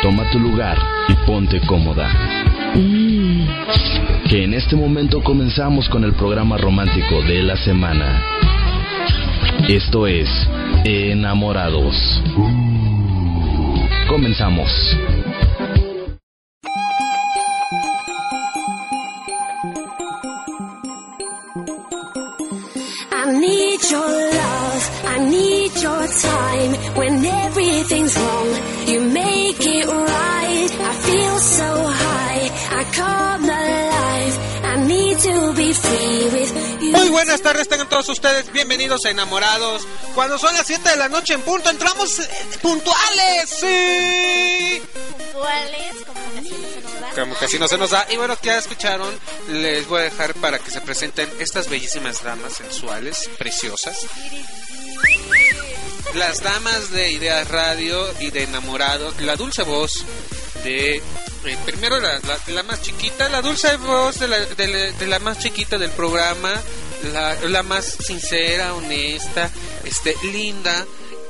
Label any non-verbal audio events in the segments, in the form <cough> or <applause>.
Toma tu lugar y ponte cómoda. Que en este momento comenzamos con el programa romántico de la semana. Esto es Enamorados. Comenzamos. I need your time. When everything's wrong, you make it right. I feel so high, I come alive. I need to be free with you. Muy buenas tardes, tengan todos ustedes bienvenidos a Enamorados. Cuando son las 7 de la noche en punto, entramos eh, puntuales, sí. puntuales, como casi no se nos da. Como casi no se nos da. Y bueno, que ya escucharon, les voy a dejar para que se presenten estas bellísimas damas sensuales, preciosas. Las damas de Ideas Radio y de Enamorados, la dulce voz de... eh, primero la, la- la más chiquita, la dulce voz de la, de la- de la más chiquita del programa, la, la más sincera, honesta, este, linda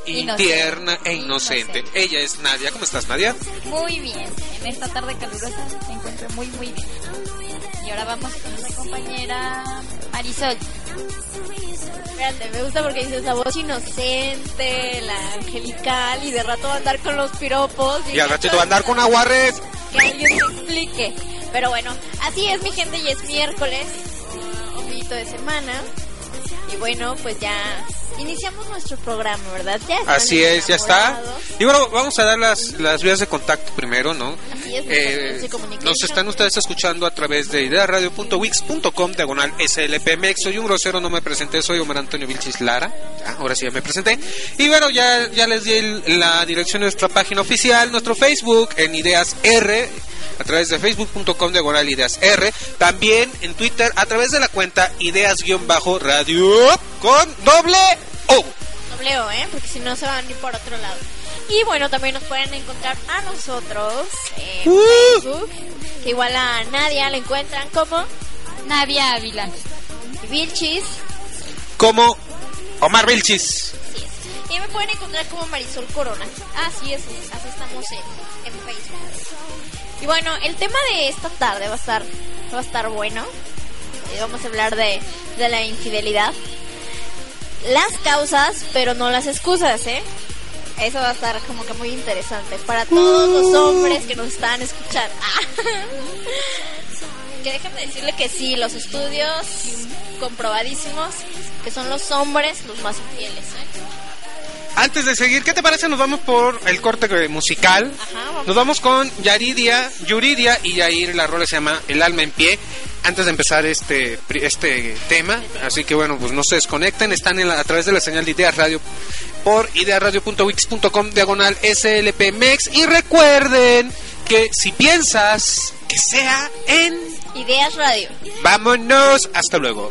y Inocente. tierna e inocente. Inocente. Ella es Nadia. ¿Cómo estás, Nadia? Muy bien, en esta tarde calurosa me encuentro muy muy bien. Y ahora vamos con nuestra compañera Marisol. Espérate, me gusta porque dices la voz inocente, la angelical y de rato va a andar con los piropos. Y al ratito va a andar con aguarres. Que alguien me explique. Pero bueno, así es mi gente y es miércoles, uh, ombliguito de semana. Y bueno, pues ya iniciamos nuestro programa, ¿verdad? Ya Así es, ya está. Y bueno, vamos a dar las, las vías de contacto primero, ¿no? Así es, Eh, nos están ustedes escuchando a través de idearadio.wix.com, diagonal SLPMX. Soy un grosero, no me presenté, soy Omar Antonio Vilchis Lara. Ya, ahora sí ya me presenté. Y bueno, ya, ya les di el- la dirección de nuestra página oficial, nuestro Facebook en Ideas R, a través de facebook.com, diagonal Ideas R. También en Twitter, a través de la cuenta Ideas-Radio con doble O. Doble O, ¿eh? Porque si no se van a ir por otro lado. Y bueno, también nos pueden encontrar a nosotros en ¡Uh! Facebook. Que igual a Nadia la encuentran como Nadia Ávila. Vilchis. como Omar Vilchis. Y me pueden encontrar como Marisol Corona. Así es, así estamos en, en Facebook. Y bueno, el tema de esta tarde va a estar, va a estar bueno. Eh, vamos a hablar de, de la infidelidad. Las causas, pero no las excusas, ¿eh? Eso va a estar como que muy interesante para todos los hombres que nos están escuchando. <laughs> que déjenme decirle que sí, los estudios comprobadísimos que son los hombres los más infieles. ¿eh? Antes de seguir, ¿qué te parece? Nos vamos por el corte musical. Ajá, vamos. Nos vamos con Yaridia, Yuridia y Yair. La rola se llama El alma en pie. Antes de empezar este este tema, así que bueno, pues no se desconecten. Están en la- a través de la señal de Ideas Radio por idearadio.wix.com diagonal SLPMX. Y recuerden que si piensas que sea en... Ideas Radio. Vámonos, hasta luego.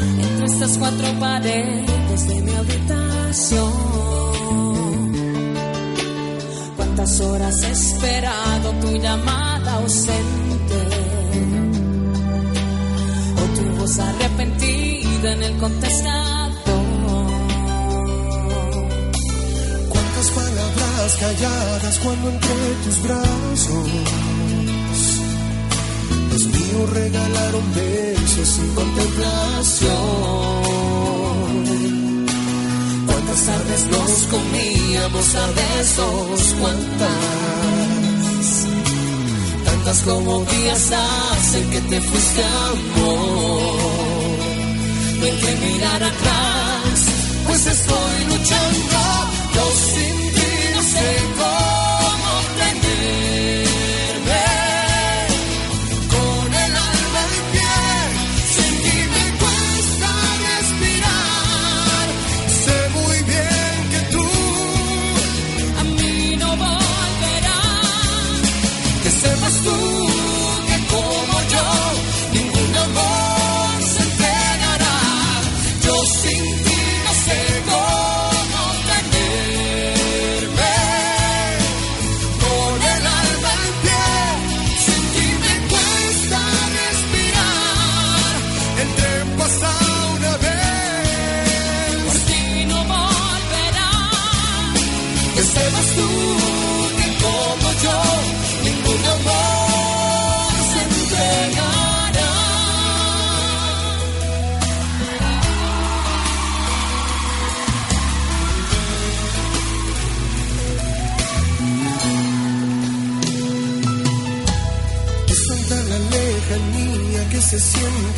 Entre estas cuatro paredes de mi habitación. Cuántas horas he esperado tu llamada ausente. O tu voz arrepentida en el contestador. Cuántas palabras calladas cuando entre tus brazos. Los míos regalaron besos sin contemplación. Cuántas tardes nos comíamos a besos, cuántas. Tantas como días hacen que te fuiste amor. No hay que mirar atrás, pues estoy luchando. Yo sin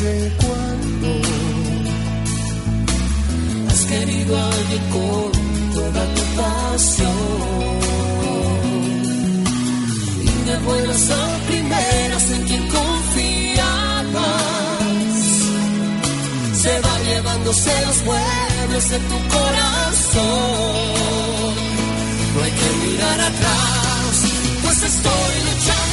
cuando has querido a alguien con toda tu pasión. Y de buenas a primeras en quien confiabas, se va llevándose los muebles de tu corazón. No hay que mirar atrás, pues estoy luchando.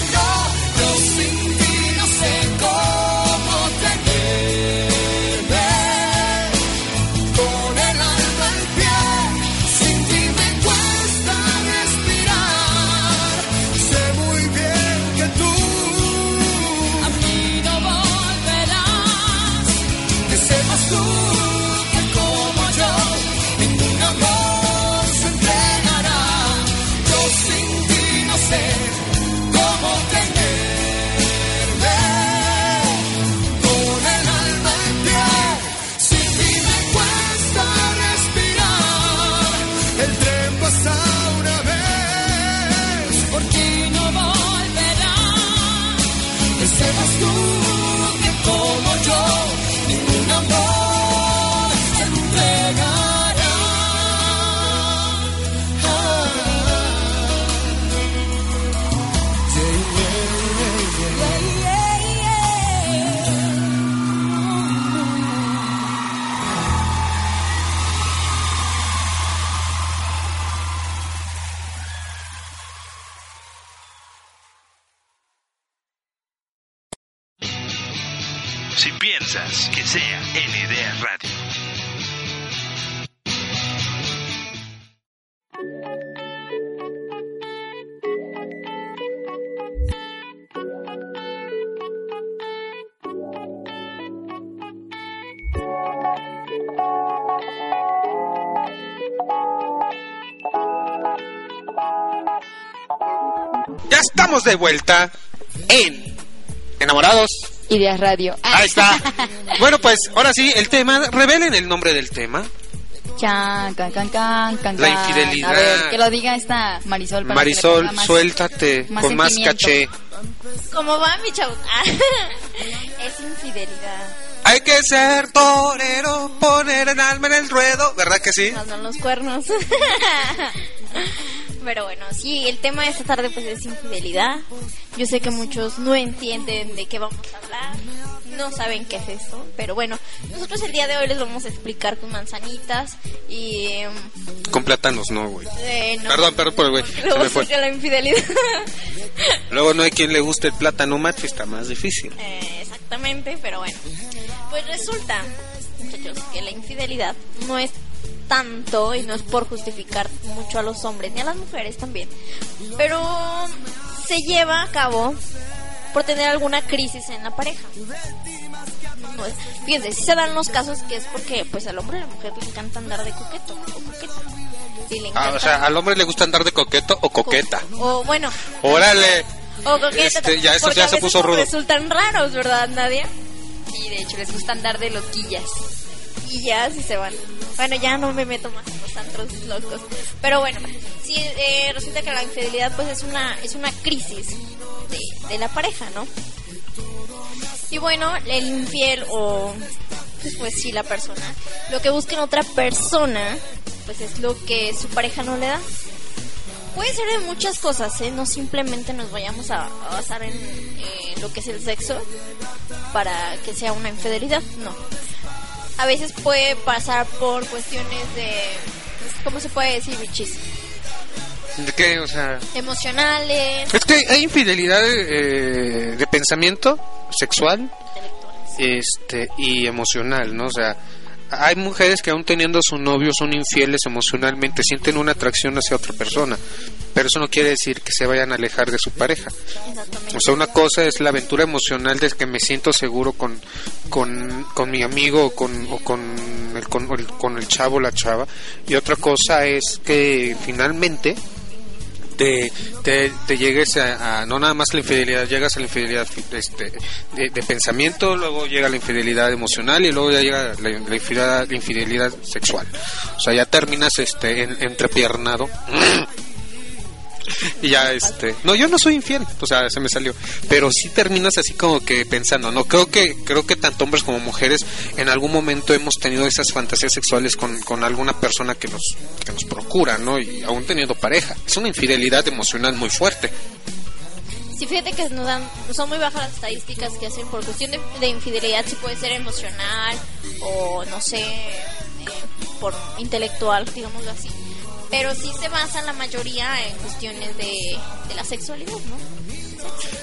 Que sea Idea Radio. Ya estamos de vuelta en Enamorados. Ideas Radio. Ah, Ahí está. <laughs> Bueno, pues ahora sí, el tema. Revelen el nombre del tema. Chan, can, can, can, can, La infidelidad. A ver, que lo diga esta Marisol. para Marisol, suéltate más con más caché. ¿Cómo va, mi chavo? <laughs> Es infidelidad. Hay que ser torero, poner el alma en el ruedo. ¿Verdad que sí? Más los cuernos. <laughs> Pero bueno, sí, el tema de esta tarde pues es infidelidad. Yo sé que muchos no entienden de qué vamos a hablar, no saben qué es eso, pero bueno, nosotros el día de hoy les vamos a explicar con manzanitas y... em, Con plátanos no, güey. eh, no. Perdón, perdón por el güey. Se Luego me fue. surge la infidelidad. <laughs> Luego no hay quien le guste el plátano macho, está más difícil. Eh, exactamente, pero bueno. Pues resulta, muchachos, que la infidelidad no es tanto y no es por justificar mucho a los hombres ni a las mujeres también, pero se lleva a cabo por tener alguna crisis en la pareja. No es- fíjense, si se dan los casos que es porque pues al hombre y a la mujer le encanta andar de coqueto o coqueta. Sí, le Ah, o sea, al hombre le gusta andar de coqueto o coqueta. o bueno, Órale. o coqueta. Este, ya eso porque ya a se puso rudo. Resultan raros, ¿verdad, Nadia? Sí, de hecho, les gusta andar de loquillas. Y ya así se van. Bueno, ya no me meto más en los antros locos. Pero bueno, sí, eh, resulta que la infidelidad pues es una, es una crisis de, de la pareja, ¿no? Y bueno, el infiel o pues, pues sí la persona, lo que busca en otra persona pues es lo que su pareja no le da. Puede ser de muchas cosas, ¿eh? No simplemente nos vayamos a, a basar en eh, lo que es el sexo para que sea una infidelidad, no. A veces puede pasar por cuestiones de, ¿cómo se puede decir, bichis? ¿De qué? O sea... Emocionales, Es que hay infidelidad eh, de pensamiento sexual este y emocional, ¿no? O sea, hay mujeres que aún teniendo a su novio son infieles emocionalmente, sienten una atracción hacia otra persona, pero eso no quiere decir que se vayan a alejar de su pareja. O sea, una cosa es la aventura emocional de que me siento seguro con, con, con mi amigo o con, o con, el, con, el, con el chavo o la chava, y otra cosa es que finalmente te, llegues a, no nada más la infidelidad, llegas a la infidelidad este, de, pensamiento, luego llega la infidelidad emocional y luego ya llega la, la infidelidad, la infidelidad sexual. O sea, ya terminas este en- entrepiernado. <clears throat> <laughs> Y ya este, no, yo no soy infiel, o sea, se me salió, pero sí terminas así como que pensando, no, creo que creo que tanto hombres como mujeres en algún momento hemos tenido esas fantasías sexuales con, con alguna persona que nos que nos procura, ¿no? Y aún teniendo pareja. Es una infidelidad emocional muy fuerte. Sí, fíjate que son muy bajas las estadísticas que hacen por cuestión de, de infidelidad, si puede ser emocional o no sé, eh, por intelectual, digámoslo así. Pero sí se basa la mayoría en cuestiones de, de la sexualidad, ¿no?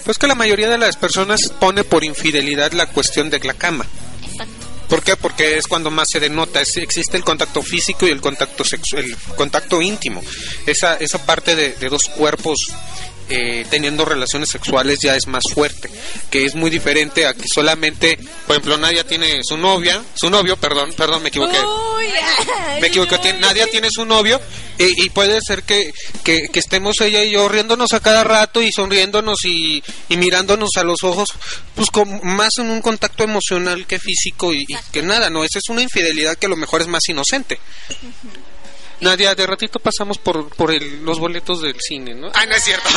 Pues que la mayoría de las personas pone por infidelidad la cuestión de la cama. Exacto. ¿Por qué? Porque es cuando más se denota, es- existe el contacto físico y el contacto sexual, el contacto íntimo. Esa, esa parte de, de dos cuerpos eh, teniendo relaciones sexuales ya es más fuerte, que es muy diferente a que solamente, por ejemplo, Nadia tiene su novia, su novio, perdón, perdón, me equivoqué. Uy, ay, Me equivoqué, tiene- Nadia tiene su novio y, y puede ser que, que, que estemos ella y yo riéndonos a cada rato y sonriéndonos y, y mirándonos a los ojos, pues con, más en un contacto emocional que físico y, y que nada, ¿no? Esa es una infidelidad que a lo mejor es más inocente. Nadia, de ratito pasamos por, por el- los boletos del cine, ¿no? Ah, no es cierto.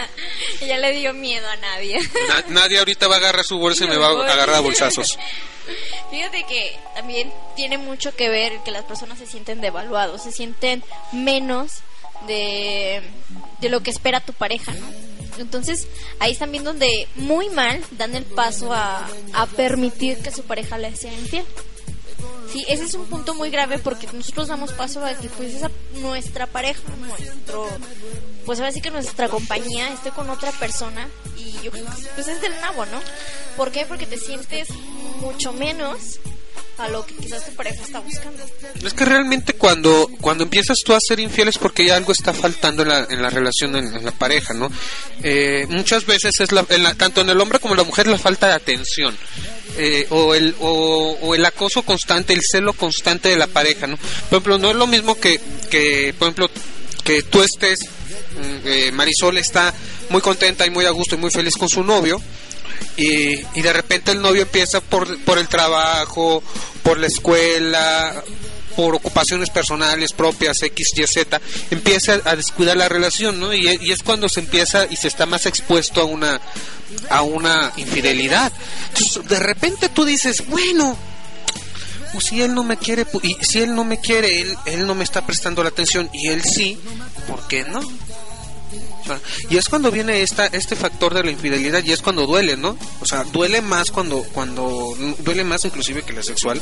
<laughs> ya le dio miedo a nadie. Na- Nadia ahorita va a agarrar su bolsa y me va a agarrar a bolsazos. <laughs> Fíjate que también tiene mucho que ver que las personas se sienten devaluados, se sienten menos de, de lo que espera tu pareja, ¿no? Entonces ahí es también donde muy mal dan el paso a, a permitir que su pareja les sea infiel. Sí, ese es un punto muy grave porque nosotros damos paso a que pues esa nuestra pareja, nuestro, pues ahora sí que nuestra compañía esté con otra persona y yo pues es del nabo, ¿no? ¿Por qué? Porque te sientes mucho menos a lo que quizás tu pareja está buscando. Es que realmente cuando, cuando empiezas tú a ser infiel es porque ya algo está faltando en la, en la relación, en, la pareja, ¿no? Eh, muchas veces es la, en la- tanto en el hombre como en la mujer la falta de atención. eh, o, el, o, o el acoso constante, el celo constante de la pareja, ¿no? Por ejemplo, no es lo mismo que, que por ejemplo, que tú estés, mm, eh, Marisol está muy contenta y muy a gusto y muy feliz con su novio, y, y de repente el novio empieza por, por el trabajo, por la escuela, por ocupaciones personales propias, X, Y, Z, empieza a descuidar la relación, ¿no? Y, es cuando se empieza y se está más expuesto a una, a una infidelidad. Entonces, de repente tú dices, bueno, pues si él no me quiere, y si él no me quiere, él, él no me está prestando la atención, y él sí, ¿por qué no? Y es cuando viene esta, este factor de la infidelidad y es cuando duele, ¿no? O sea, duele más cuando, cuando, duele más inclusive que la sexual.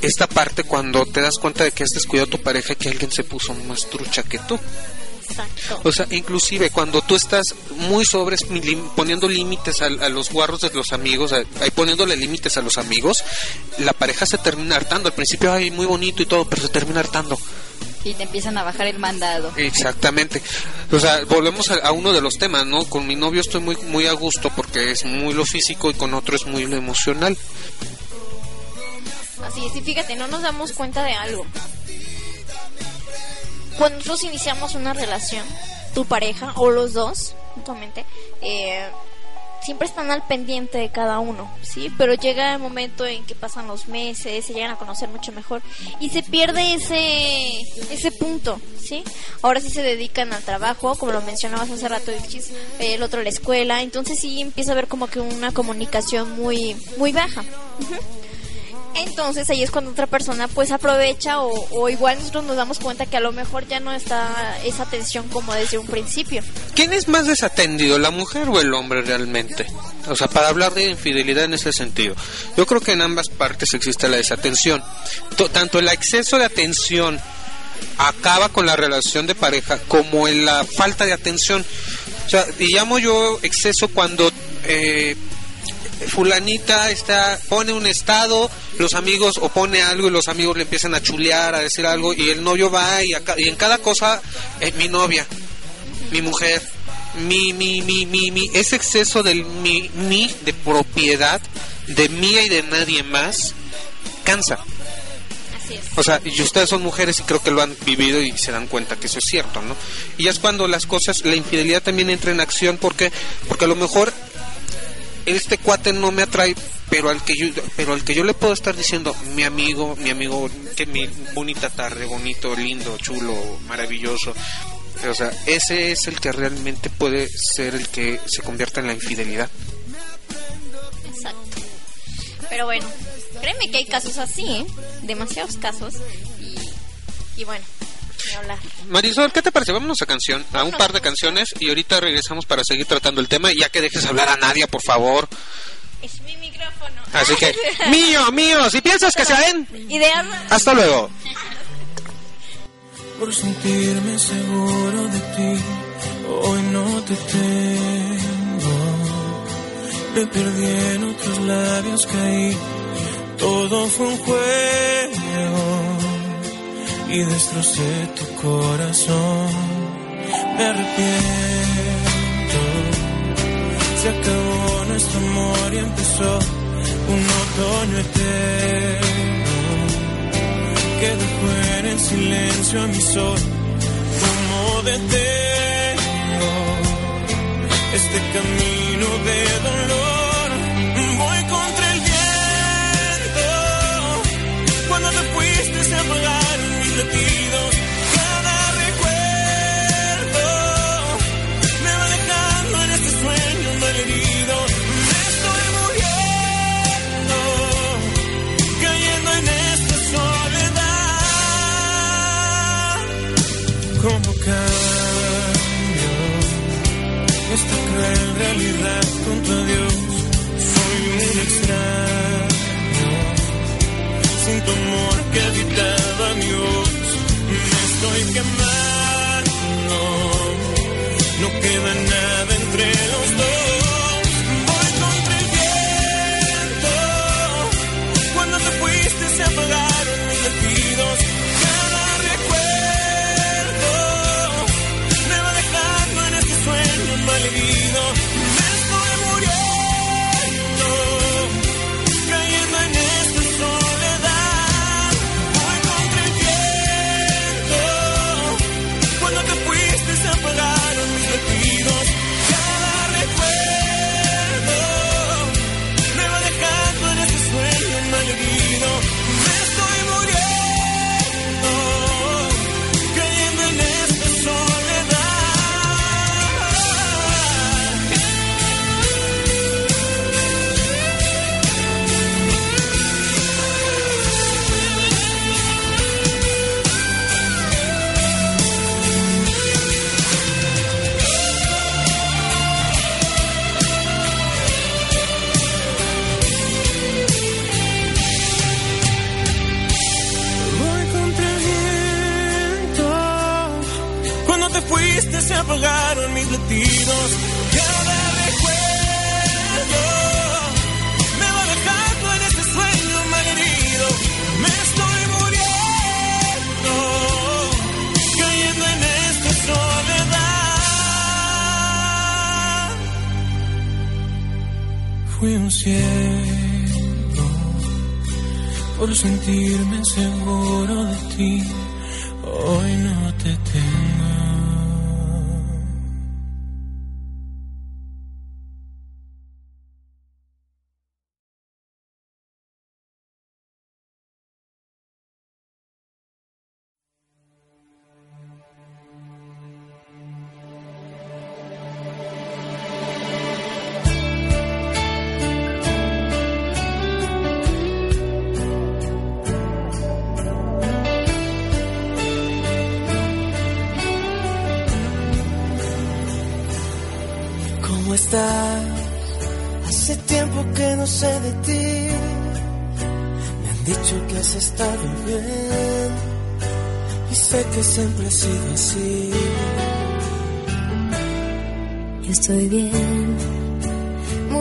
Esta parte cuando te das cuenta de que has descuidado a tu pareja y que alguien se puso más trucha que tú. Exacto. O sea, inclusive cuando tú estás muy sobres poniendo límites a, a los guarros de los amigos, a- ahí poniéndole límites a los amigos, la pareja se termina hartando. Al principio, ay, muy bonito y todo, pero se termina hartando. Y te empiezan a bajar el mandado. Exactamente. O sea, volvemos a, a uno de los temas, ¿no? Con mi novio estoy muy muy a gusto porque es muy lo físico y con otro es muy lo emocional. Así es, y fíjate, no nos damos cuenta de algo. Cuando nosotros iniciamos una relación, tu pareja o los dos, mutuamente, eh, siempre están al pendiente de cada uno, ¿sí? Pero llega el momento en que pasan los meses, se llegan a conocer mucho mejor y se pierde ese ese punto, ¿sí? Ahora sí se dedican al trabajo, como lo mencionabas hace rato, Ilchis, el otro a la escuela, entonces sí empieza a haber como que una comunicación muy muy baja. Ujú. Entonces ahí es cuando otra persona pues aprovecha o, igual nosotros nos damos cuenta que a lo mejor ya no está esa atención como desde un principio. ¿Quién es más desatendido, la mujer o el hombre realmente? O sea, para hablar de infidelidad en ese sentido. Yo creo que en ambas partes existe la desatención. To- tanto el exceso de atención acaba con la relación de pareja como en la falta de atención. O sea, y llamo yo exceso cuando eh, fulanita está pone un estado, los amigos o pone algo y los amigos le empiezan a chulear, a decir algo y el novio va y, acá- y en cada cosa eh, mi novia, mi mujer, mi mi mi mi mi ese exceso del mi mi de propiedad de mía y de nadie más cansa. O sea, y ustedes son mujeres y creo que lo han vivido y se dan cuenta que eso es cierto, ¿no? Y ya es cuando las cosas, la infidelidad también entra en acción porque porque a lo mejor este cuate no me atrae, pero al que yo pero al que yo le puedo estar diciendo, mi amigo, mi amigo, que mi bonita tarde, bonito, lindo, chulo, maravilloso. O sea, ese es el que realmente puede ser el que se convierta en la infidelidad. Exacto. Pero bueno, créeme que hay casos así, ¿eh? Demasiados casos. Y, y bueno. Marisol, ¿qué te parece? Vámonos a canción, a un par de canciones y ahorita regresamos para seguir tratando el tema, ya que dejes hablar a Nadia, por favor. Es mi micrófono. Así que, mío, mío, si piensas que se ven, Ideas. hasta luego. por sentirme seguro de ti. Hoy no te tengo. Me perdí en otros labios, caí. Todo fue un juego y destrocé tu corazón. Me arrepiento. Se acabó nuestro amor y empezó un otoño eterno que dejó en el silencio a mi sol. Como detengo este camino de dolor, cruel realidad junto a Dios? Soy un extraño, sin tu amor que habitaba mi voz. Me estoy quemando,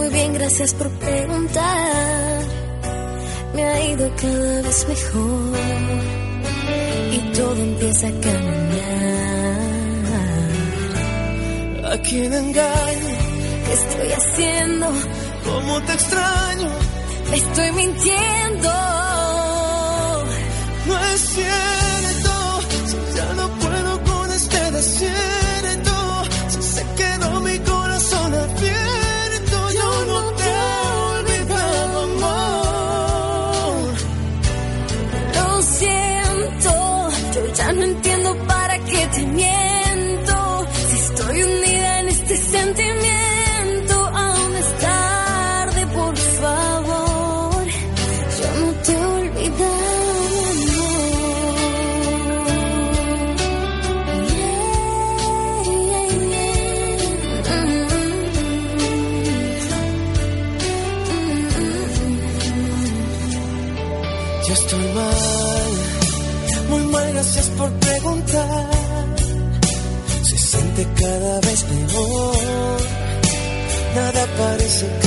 muy bien, gracias por preguntar. Me ha ido cada vez mejor y todo empieza a caminar. ¿A quién engaño? ¿Qué estoy haciendo? ¿Cómo te extraño? Me estoy mintiendo. No es cierto, Siente cada vez peor, nada parece caminar.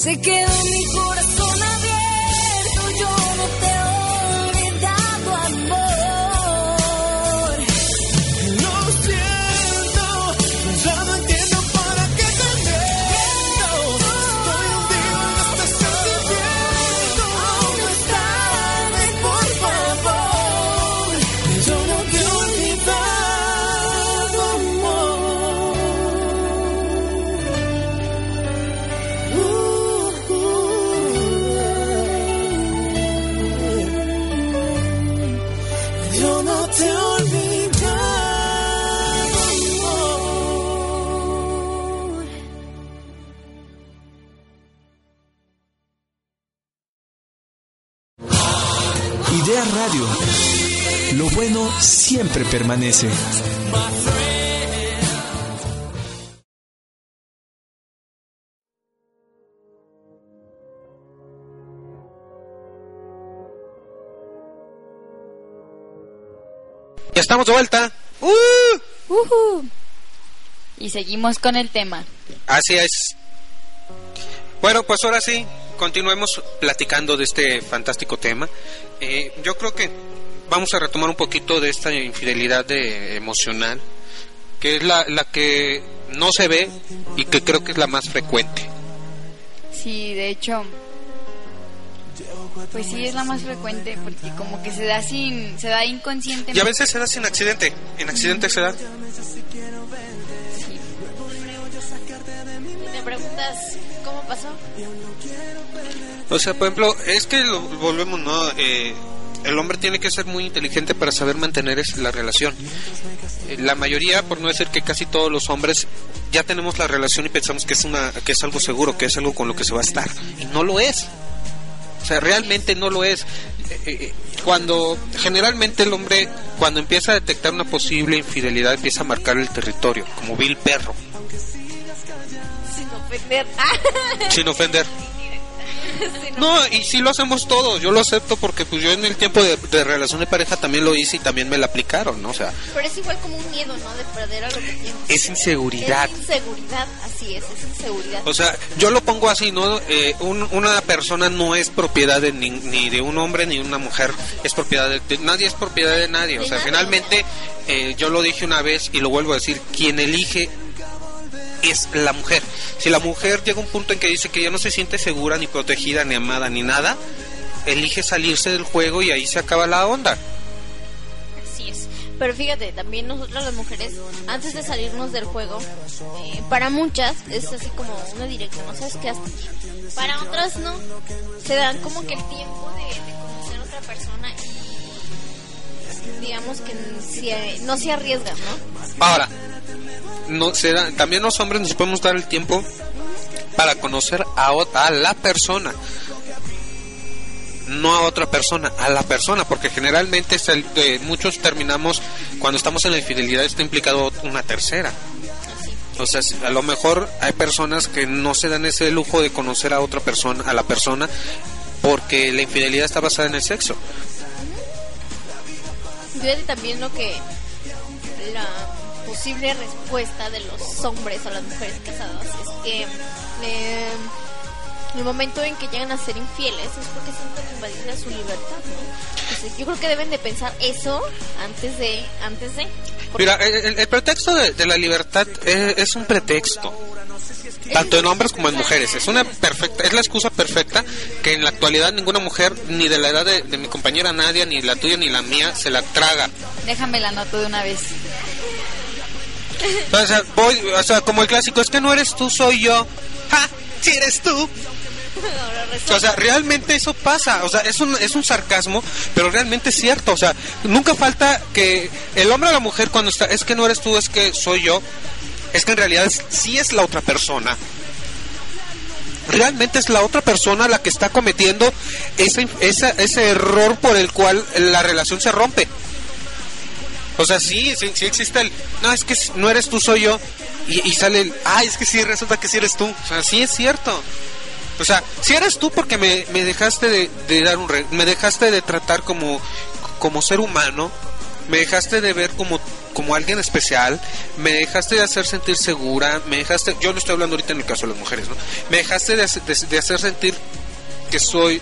Si se siempre permanece. Ya estamos de vuelta. ¡Uh! Ujú. Y seguimos con el tema. Así es. Bueno, pues ahora sí, continuemos platicando de este fantástico tema. Eh, yo creo que vamos a retomar un poquito de esta infidelidad de, emocional, que es la, la que no se ve y que creo que es la más frecuente. Sí, de hecho, pues sí es la más frecuente porque como que se da sin, se da inconscientemente. Y a veces se da sin accidente, en accidente se da. Y te preguntas, ¿cómo pasó? O sea, por ejemplo, es que lo volvemos, ¿no? Eh, el hombre tiene que ser muy inteligente para saber mantener la relación. Eh, La mayoría, por no decir que casi todos los hombres, ya tenemos la relación y pensamos que es una, que es algo seguro, que es algo con lo que se va a estar. Y no lo es. O sea, realmente no lo es. Eh, eh, Cuando generalmente el hombre, cuando empieza a detectar una posible infidelidad, empieza a marcar el territorio, como vil perro, Sin ofender. <laughs> sin ofender. <laughs> No, y sí lo hacemos todos, yo lo acepto porque pues yo en el tiempo de, de relación de pareja también lo hice y también me la aplicaron, ¿no? O sea, Pero es igual como un miedo, ¿no? De perder a lo que tienes. es inseguridad. Es inseguridad, así es, es inseguridad. O sea, yo lo pongo así, ¿no? Eh, un- una persona no es propiedad de ni, ni de un hombre ni una mujer, es propiedad de, de- nadie es propiedad de nadie. O De sea, finalmente, eh, yo lo dije una vez y lo vuelvo a decir, quien elige es la mujer. Si la mujer llega a un punto en que dice que ya no se siente segura, ni protegida, ni amada, ni nada, elige salirse del juego y ahí se acaba la onda. Así es. Pero fíjate, también nosotras las mujeres, antes de salirnos del juego, eh, para muchas es así como una dirección, ¿no sabes qué hasta aquí. Para otras no. Se dan como que el tiempo de, de conocer a otra persona y digamos que si- no se arriesgan, ¿no? Ahora, no se da- también los hombres nos podemos dar el tiempo para conocer a, a la persona. No a otra persona, a la persona, porque generalmente eh, muchos terminamos, cuando estamos en la infidelidad está implicado una tercera. O sea, a lo mejor hay personas que no se dan ese lujo de conocer a otra persona, a la persona, porque la infidelidad está basada en el sexo. Fíjate también lo que la posible respuesta de los hombres a las mujeres casadas es que eh, el momento en que llegan a ser infieles es porque sienten invadida su libertad, ¿no? Entonces, yo creo que deben de pensar eso antes de antes de porque Mira, el, el- pretexto de, de la libertad es, es un pretexto. Tanto en hombres como en mujeres. Es una perfecta, es la excusa perfecta que en la actualidad ninguna mujer, ni de la edad de, de mi compañera Nadia, ni la tuya, ni la mía, se la traga. Déjame la anoto de una vez. Sea, voy, o sea, como el clásico, es que no eres tú, soy yo. ¡Ja! Si eres tú. O sea, realmente eso pasa. O sea, es un, es un sarcasmo, pero realmente es cierto. O sea, nunca falta que el hombre o la mujer cuando está, es que no eres tú, es que soy yo. Es que en realidad es- sí es la otra persona. Realmente es la otra persona la que está cometiendo ese, esa- ese error por el cual la relación se rompe. O sea, sí, sí, sí existe el... No, es que no eres tú, soy yo. Y, sale el... Ay, es que sí, resulta que sí eres tú. O sea, sí es cierto. O sea, si eres tú porque me, me dejaste de, dar un... re- me dejaste de tratar como, como ser humano. Me dejaste de ver como, como alguien especial. Me dejaste de hacer sentir segura. Me dejaste... Yo no estoy hablando ahorita en el caso de las mujeres, ¿no? Me dejaste de hacer sentir que soy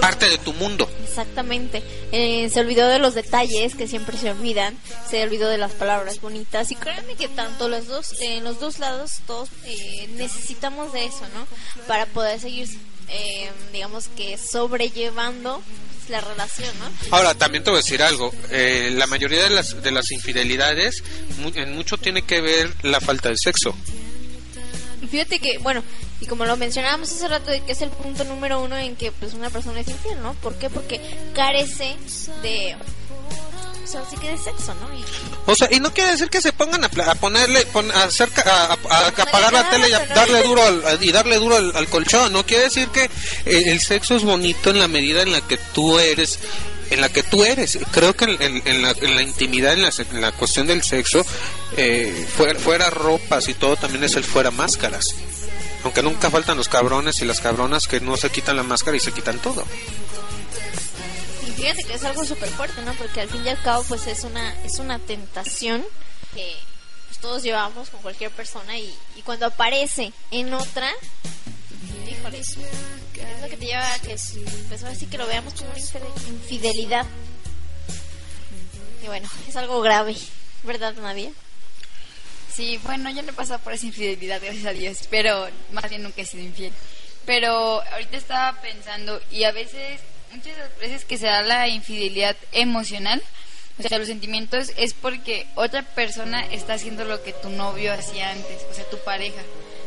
parte de tu mundo. Exactamente. Eh, se olvidó de los detalles que siempre se olvidan. Se olvidó de las palabras bonitas. Y créanme que tanto los dos, eh, en los dos lados, todos eh, necesitamos de eso, ¿no? Para poder seguir, eh, digamos que sobrellevando la relación, ¿no? Ahora, también te voy a decir algo. Eh, la mayoría de las, de las infidelidades, mu- en mucho tiene que ver la falta de sexo. Fíjate que, bueno, y como lo mencionábamos hace rato, de que es el punto número uno en que pues una persona es infiel, ¿no? ¿Por qué? Porque carece de... O sea, sí que de sexo, ¿no? Y, O sea, y no quiere decir que se pongan a, a ponerle, pon- a, hacer ca- a, a- apagar la tele y a darle <laughs> duro al, y darle duro al, al colchón. No quiere decir que eh, el sexo es bonito en la medida en la que tú eres, en la que tú eres. Creo que en, en- en la, en la intimidad, en la, en la cuestión del sexo, eh, fuera, fuera ropas y todo también es el fuera máscaras. Aunque nunca faltan los cabrones y las cabronas que no se quitan la máscara y se quitan todo. y fíjate que es algo súper fuerte, ¿no? Porque al fin y al cabo pues es una, es una tentación que pues, todos llevamos con cualquier persona y, y cuando aparece en otra, híjole, es lo que te lleva a que pues ahora sí que lo veamos como una infide- infidelidad. Y bueno, es algo grave, ¿verdad, Nadia? Sí, bueno, yo no he pasado por esa infidelidad, gracias a Dios, pero más bien nunca he sido infiel. Pero ahorita estaba pensando, y a veces, muchas veces que se da la infidelidad emocional, o sea, los sentimientos, es porque otra persona está haciendo lo que tu novio hacía antes, o sea, tu pareja.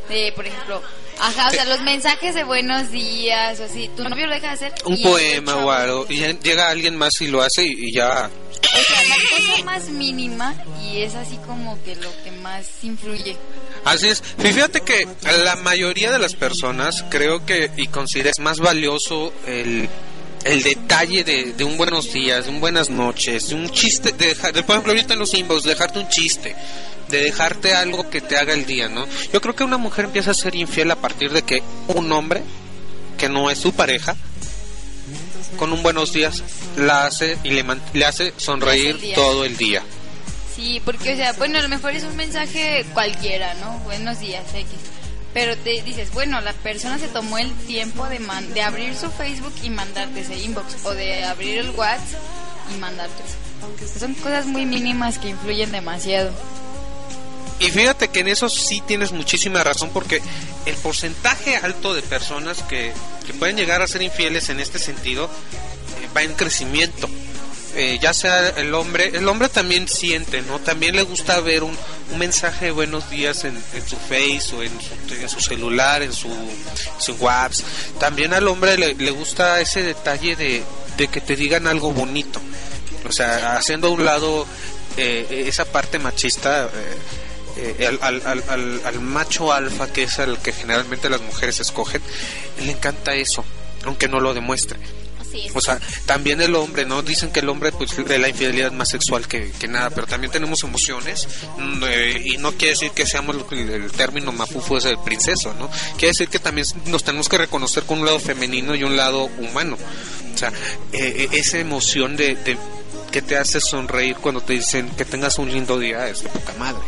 De, por ejemplo, ajá, o sea, los mensajes de buenos días, o así, tu novio lo deja de hacer. Un poema o algo. Y llega alguien más y lo hace y, y ya. O sea, la cosa más mínima y es así como que lo que más influye. Así es. Fíjate que la mayoría de las personas creo que y consideras más valioso el, el detalle de, de un buenos días, de un buenas noches, de un chiste, de, dejar, de, por ejemplo ahorita en los inbox, dejarte un chiste, de dejarte algo que te haga el día, ¿no? Yo creo que una mujer empieza a ser infiel a partir de que un hombre que no es su pareja, con un buenos días la hace y le, le hace sonreír el todo el día. Sí, porque, o sea, bueno, a lo mejor es un mensaje cualquiera, ¿no? Buenos días, X. Pero te dices, bueno, la persona se tomó el tiempo de, man- de abrir su Facebook y mandarte ese inbox, o de abrir el WhatsApp y mandarte eso. Son cosas muy mínimas que influyen demasiado. Y fíjate que en eso sí tienes muchísima razón porque el porcentaje alto de personas que, que pueden llegar a ser infieles en este sentido eh, va en crecimiento. Eh, ya sea el hombre, el hombre también siente, ¿no? También le gusta ver un, mensaje de buenos días en, su face o en su, en su celular, en su, WhatsApp. También al hombre le, gusta ese detalle de, que te digan algo bonito. O sea, haciendo a un lado eh, esa parte machista, eh, eh, al, al- al- al- al macho alfa, que es el que generalmente las mujeres escogen, le encanta eso, aunque no lo demuestre. Es. O sea, también el hombre, ¿no? Dicen que el hombre, pues, de la infidelidad más sexual que, que nada, pero también tenemos emociones, mm, eh, y no quiere decir que seamos el, el término mafufo es el princeso, ¿no? Quiere decir que también nos tenemos que reconocer con un lado femenino y un lado humano. O sea, eh, eh, esa emoción de, de que te hace sonreír cuando te dicen que tengas un lindo día es de poca madre.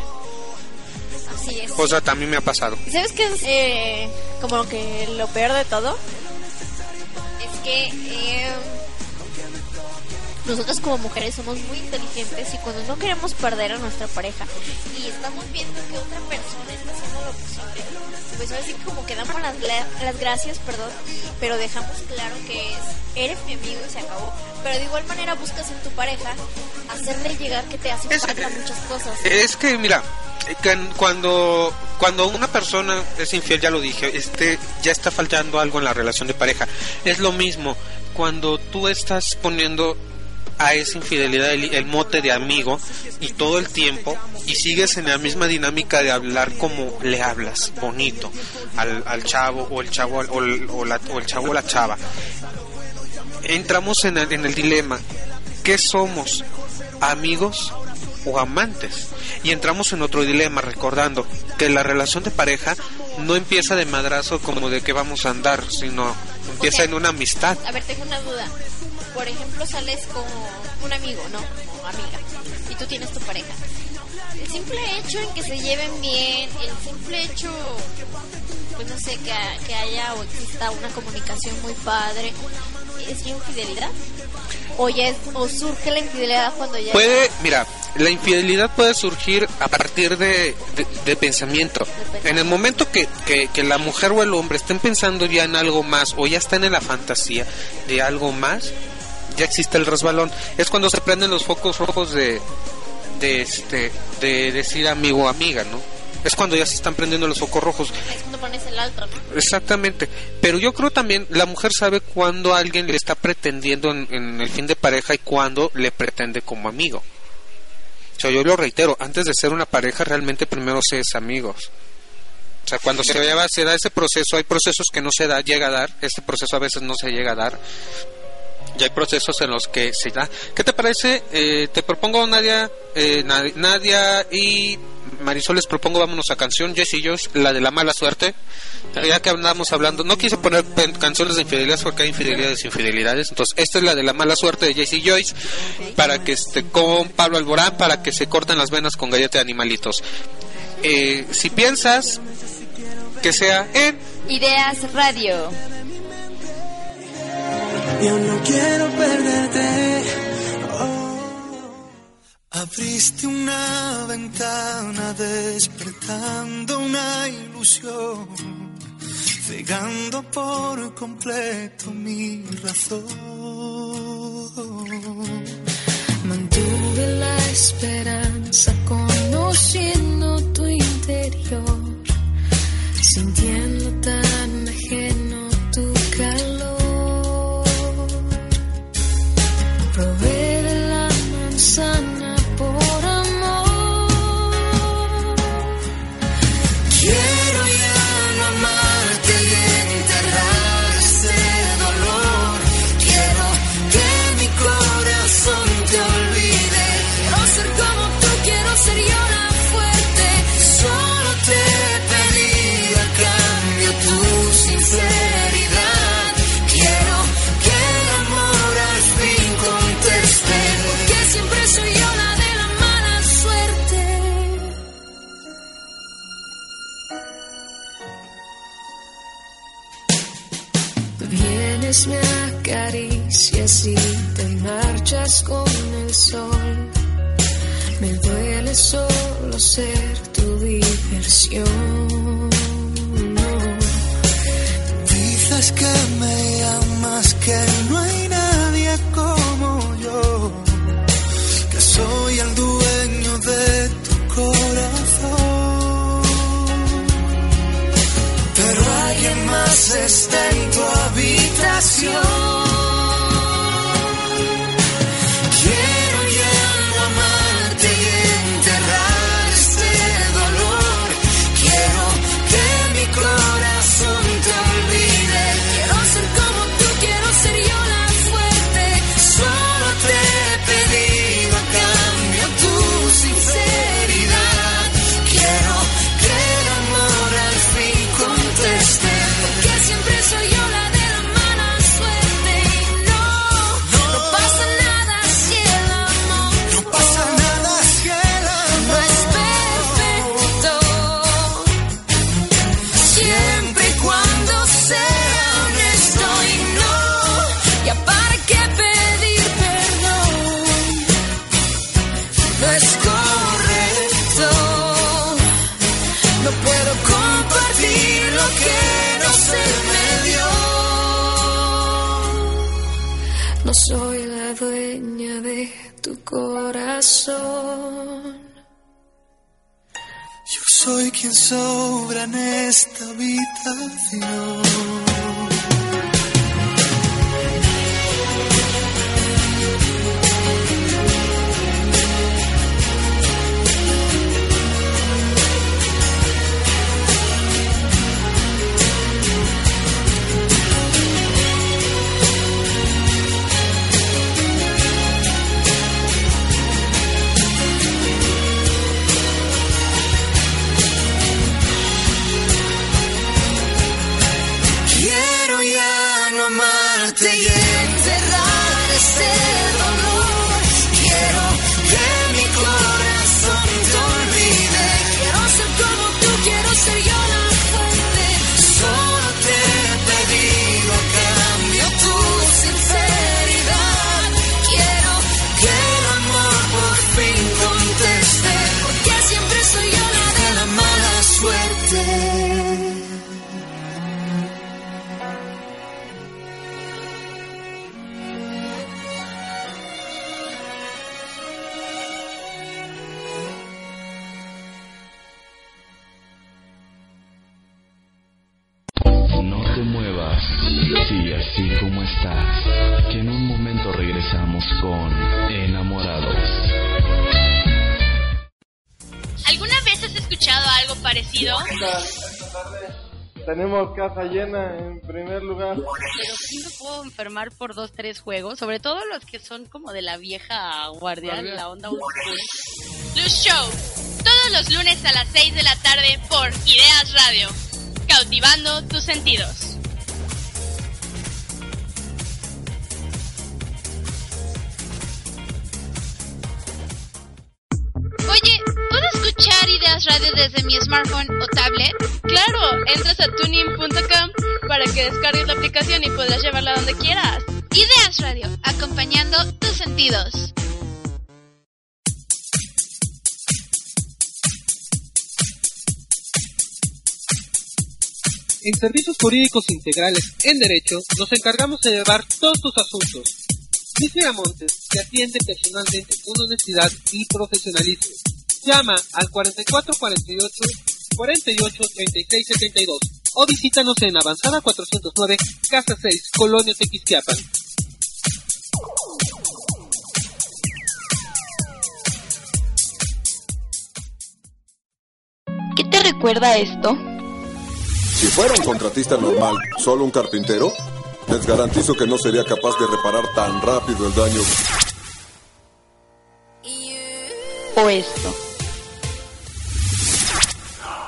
Así es. O sea, también me ha pasado. ¿Y ¿Sabes qué es eh, como que lo peor de todo? Que eh, nosotras como mujeres somos muy inteligentes y cuando no queremos perder a nuestra pareja y estamos viendo que otra persona está haciendo lo posible, pues ahora sí como que damos las, la- las gracias, perdón, pero dejamos claro que es, eres mi amigo y se acabó. Pero de igual manera buscas en tu pareja hacerle llegar que te hacen Es- falta muchas cosas. Es que, mira, cuando, cuando una persona es infiel, ya lo dije, este, ya está faltando algo en la relación de pareja. Es lo mismo cuando tú estás poniendo a esa infidelidad el, el mote de amigo y todo el tiempo y sigues en la misma dinámica de hablar como le hablas, bonito, al, al chavo o el chavo al- o el, o la- o el chavo o la chava. Entramos en el, en el dilema, ¿qué somos? ¿Amigos o amantes? Y entramos en otro dilema recordando que la relación de pareja no empieza de madrazo como de que vamos a andar, sino empieza en una amistad. A ver, tengo una duda. Por ejemplo, sales con un amigo, ¿no? O amiga. Y tú tienes tu pareja. El simple hecho en que se lleven bien, el simple hecho, pues no sé, que, que haya o exista una comunicación muy padre, ¿es infidelidad? O ya es, o surge la infidelidad cuando ya... Puede, mira, la infidelidad puede surgir a partir de, de- de pensamiento. En el momento que, que, que la mujer o el hombre estén pensando ya en algo más o ya están en la fantasía de algo más, ya existe el resbalón. Es cuando se prenden los focos rojos de, de, este, de decir amigo o amiga, ¿no? Es cuando ya se están prendiendo los focos rojos. Es cuando pones el alto, ¿no? Exactamente. Pero yo creo también la mujer sabe cuando alguien le está pretendiendo en, en el fin de pareja y cuando le pretende como amigo. O sea, yo lo reitero, antes de ser una pareja realmente primero se es amigos. O sea, cuando se, lleva, se da ese proceso, hay procesos que no se da, llega a dar, este proceso a veces no se llega a dar. Y hay procesos en los que se da. ¿Qué te parece? Eh, te propongo Nadia, eh, Nad- Nadia y Marisol les propongo vámonos a canción Jesse Josh, la de la mala suerte. Ya que andamos hablando, no quise poner canciones de infidelidades porque hay infidelidades e infidelidades. Entonces, esta es la de la mala suerte de Jesse Joyce para que esté con Pablo Alborán para que se corten las venas con galleta de animalitos. Eh, si piensas que sea en Ideas Radio. Yo no quiero perderte. Oh. Abriste una ventana despertando una ilusión, cegando por completo mi razón. Mantuve la esperanza conociendo tu interior, sintiendo tan the si así te marchas con el sol. Me duele solo ser tu diversión. Dices que me amas, que no hay nadie como yo, que soy el dueño más está en tu habitación. Casa llena en primer lugar. Pero sí me puedo enfermar por dos, tres juegos, sobre todo los que son como de la vieja guardia, Guardia. la onda. Luz Show, todos los lunes a las 6 de la tarde por Ideas Radio, cautivando tus sentidos. Desde mi smartphone o tablet? Claro, entras a tuning.com para que descargues la aplicación y puedas llevarla donde quieras. Ideas Radio, acompañando tus sentidos. En Servicios Jurídicos Integrales en Derecho nos encargamos de llevar todos tus asuntos. Luis Montes te atiende personalmente con honestidad y profesionalismo. Llama al 4448 48 36 72 o visítanos en Avanzada 409, Casa 6, Colonia Tequisquiapan. ¿Qué te recuerda esto? Si fuera un contratista normal, solo un carpintero, les garantizo que no sería capaz de reparar tan rápido el daño. ¿O esto?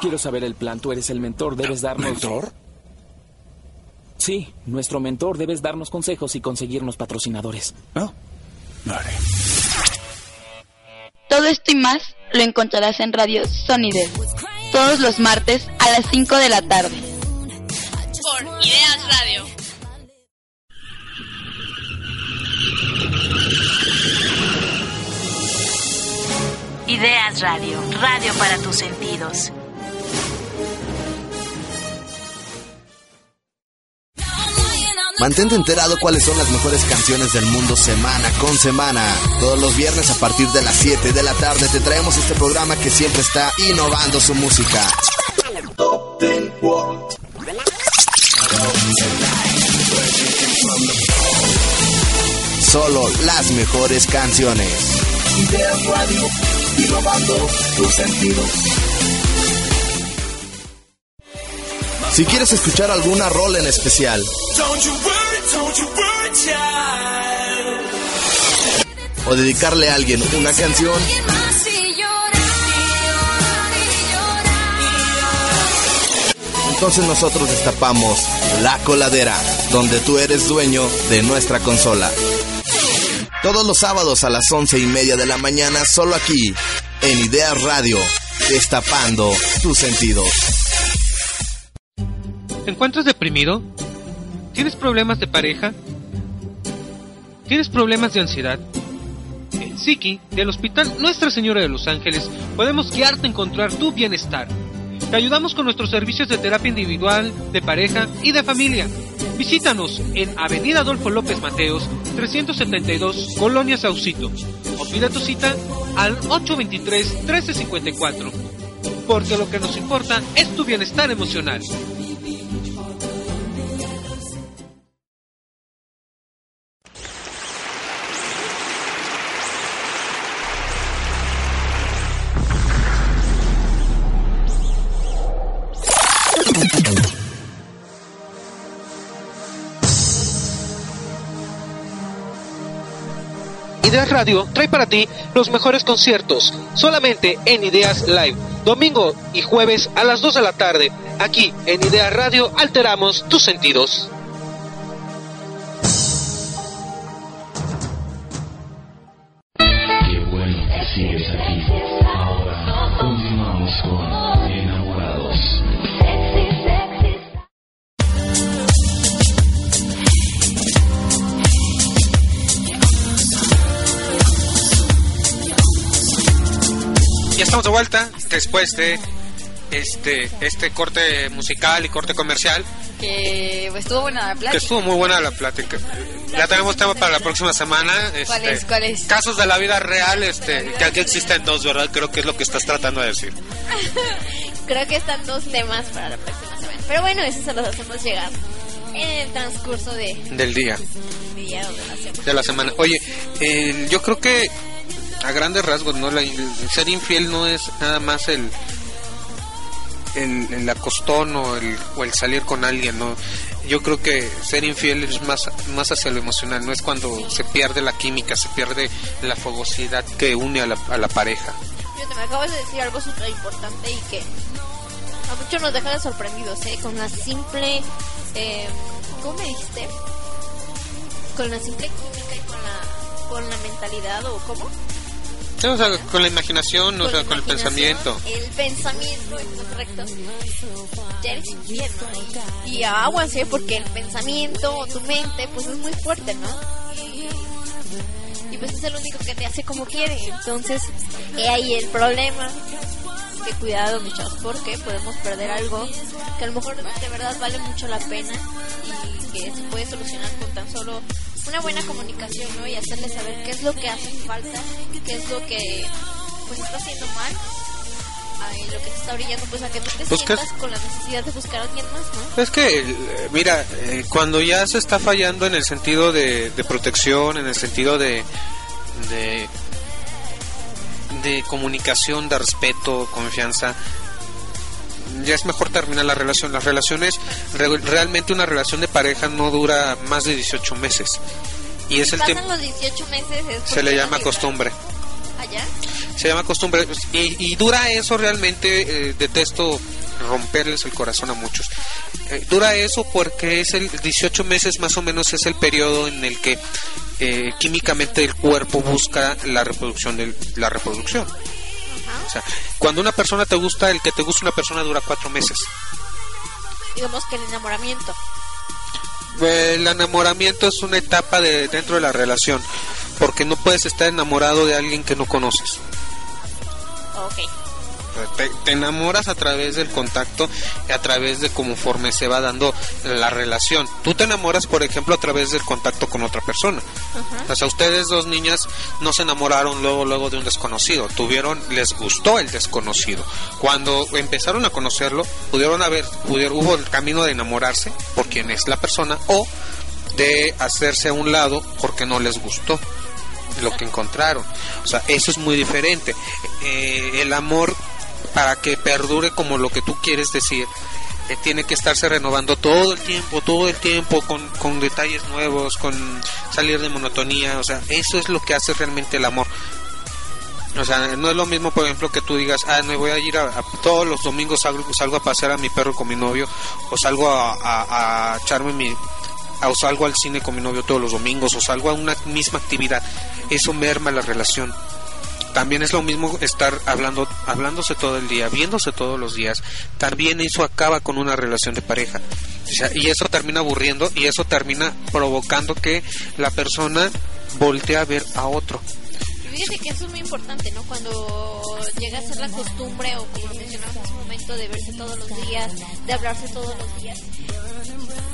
Quiero saber el plan. Tú eres el mentor, debes darnos. ¿Mentor? Sí, nuestro mentor. Debes darnos consejos y conseguirnos patrocinadores. Oh, vale. Todo esto y más lo encontrarás en Radio Sonidel. Todos los martes a las 5 de la tarde. Por Ideas Radio. Ideas Radio, radio para tus sentidos. Mantente enterado cuáles son las mejores canciones del mundo semana con semana. Todos los viernes a partir de las 7 de la tarde te traemos este programa que siempre está innovando su música. Solo las mejores canciones. Ideas Radio, innovando tus sentidos. Si quieres escuchar alguna rol en especial o dedicarle a alguien una canción, entonces nosotros destapamos La Coladera, donde tú eres dueño de nuestra consola. Todos los sábados a las once y media de la mañana, solo aquí, en Ideas Radio, destapando tus sentidos. ¿Te encuentras deprimido? ¿Tienes problemas de pareja? ¿Tienes problemas de ansiedad? En Psiqui, del Hospital Nuestra Señora de los Ángeles, podemos guiarte a encontrar tu bienestar. Te ayudamos con nuestros servicios de terapia individual, de pareja y de familia. Visítanos en Avenida Adolfo López Mateos, 372, Colonia Saucito. O pide tu cita al 823-1354. Porque lo que nos importa es tu bienestar emocional. Radio trae para ti los mejores conciertos, solamente en Ideas Live, domingo y jueves a las 2 de la tarde. Aquí en Ideas Radio alteramos tus sentidos. Estamos de vuelta después de este este corte musical y corte comercial Que pues, estuvo buena la que plática. estuvo muy buena la plática. Ya tenemos tema para la próxima semana. ¿Cuál este, es? ¿Cuál es? Casos de la vida real, este, que aquí existen dos, ¿verdad? Creo que es lo que estás tratando de decir. <laughs> Creo que están dos temas para la próxima semana. Pero bueno, eso se los hacemos llegar en el transcurso de Del día, día o de la semana. de la semana. Oye, eh, yo creo que a grandes rasgos, ¿no? La- ser infiel no es nada más el el, acostón o el, o el salir con alguien, ¿no? Yo creo que ser infiel es más, más hacia lo emocional, no es cuando se pierde la química, se pierde la fogosidad que une a la, a la pareja. Fíjate, me acabas de decir algo súper importante y que a muchos nos deja de sorprendidos, ¿eh? Con la simple... Eh, ¿Cómo me dijiste? Con la simple química y con la, con la mentalidad o cómo? Sí, o sea, con la imaginación, o Con sea, la con el pensamiento. El pensamiento, correcto. Ya eres infiel, ¿no? Y aguas, ¿eh? Porque el pensamiento o tu mente, pues es muy fuerte, ¿no? Y, y pues es el único que te hace como quiere. Entonces, he ahí el problema. Que cuidado, muchachos, porque podemos perder algo que a lo mejor de verdad vale mucho la pena y que se puede solucionar con tan solo una buena comunicación, ¿no? Y hacerle saber qué es lo que hace falta, qué es lo que pues está haciendo mal, ay, lo que te está brillando, pues a que tú te Pues, sientas con la necesidad de buscar a alguien más, ¿no? Es que, eh, mira, eh, cuando ya se está fallando en el sentido de, de protección, en el sentido de, de, de comunicación, de respeto, confianza, ya es mejor terminar la relación. Las relaciones, re- realmente una relación de pareja no dura más de 18 meses. Y es el tiempo, los 18 meses es se le llama costumbre. ¿Allá? Se llama costumbre. Y, y dura eso realmente, eh, detesto romperles el corazón a muchos. Eh, dura eso porque es el 18 meses más o menos es el periodo en el que eh, químicamente el cuerpo busca la reproducción de la reproducción. O sea, cuando una persona te gusta, el que te gusta una persona dura cuatro meses. Digamos que el enamoramiento. El enamoramiento es una etapa de dentro de la relación, porque no puedes estar enamorado de alguien que no conoces. Ok. Te, te enamoras a través del contacto y a través de conforme se va dando la relación. Tú te enamoras, por ejemplo, a través del contacto con otra persona. O sea, ustedes dos niñas no se enamoraron luego luego de un desconocido, tuvieron les gustó el desconocido. Cuando empezaron a conocerlo, pudieron haber pudieron, hubo el camino de enamorarse por quien es la persona o de hacerse a un lado porque no les gustó lo que encontraron. O sea, eso es muy diferente. Eh, el amor para que perdure como lo que tú quieres decir, eh, tiene que estarse renovando todo el tiempo, todo el tiempo, con, con detalles nuevos, con salir de monotonía, o sea, eso es lo que hace realmente el amor. O sea, no es lo mismo, por ejemplo, que tú digas, ah, me voy a ir a, todos los domingos salgo, salgo a pasear a mi perro con mi novio, o salgo a, a, a echarme mi, o salgo al cine con mi novio todos los domingos, o salgo a una misma actividad. Eso merma la relación. También es lo mismo estar hablando, hablándose todo el día, viéndose todos los días. También eso acaba con una relación de pareja. Y eso termina aburriendo y eso termina provocando que la persona voltee a ver a otro. Fíjate que eso es muy importante, ¿no? Cuando llega a ser la costumbre o como mencionamos hace un momento de verse todos los días, de hablarse todos los días.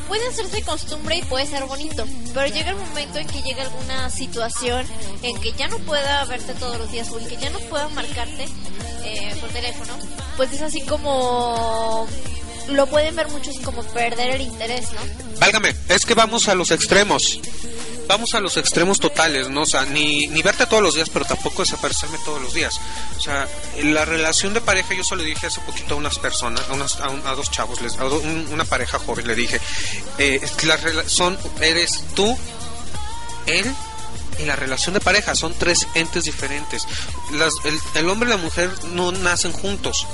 Puede hacerse costumbre y puede ser bonito, pero llega el momento en que llega alguna situación en que ya no pueda verte todos los días o en que ya no pueda marcarte eh, por teléfono, pues es así como lo pueden ver muchos como perder el interés, ¿no? Válgame, es que vamos a los extremos. Vamos a los extremos totales, ¿no? O sea, ni, ni verte todos los días, pero tampoco desaparecerme todos los días. O sea, la relación de pareja, yo solo dije hace poquito a unas personas, a, unas, a, dos chavos, les, a do- un- una pareja joven, le dije, eh, son, eres tú, él y la relación de pareja, son tres entes diferentes. El, el hombre y la mujer no nacen juntos.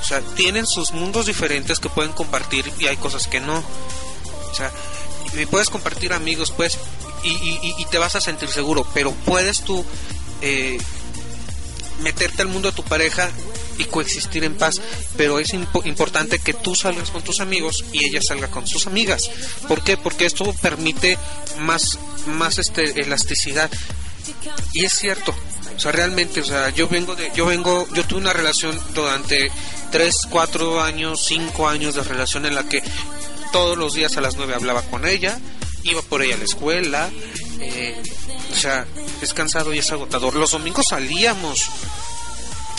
O sea, tienen sus mundos diferentes que pueden compartir y hay cosas que no. O sea, y puedes compartir amigos, puedes y, y- y- te vas a sentir seguro, pero puedes tú eh, meterte al mundo de tu pareja y coexistir en paz, pero es impo- importante que tú salgas con tus amigos y ella salga con sus amigas. ¿Por qué? Porque esto permite más más este elasticidad. Y es cierto, o sea, realmente, o sea, yo vengo de, yo vengo, yo tuve una relación durante 3, 4 años, 5 años de relación en la que todos los días a las 9 hablaba con ella, iba por ella a la escuela, eh, o sea, es cansado y es agotador. Los domingos salíamos,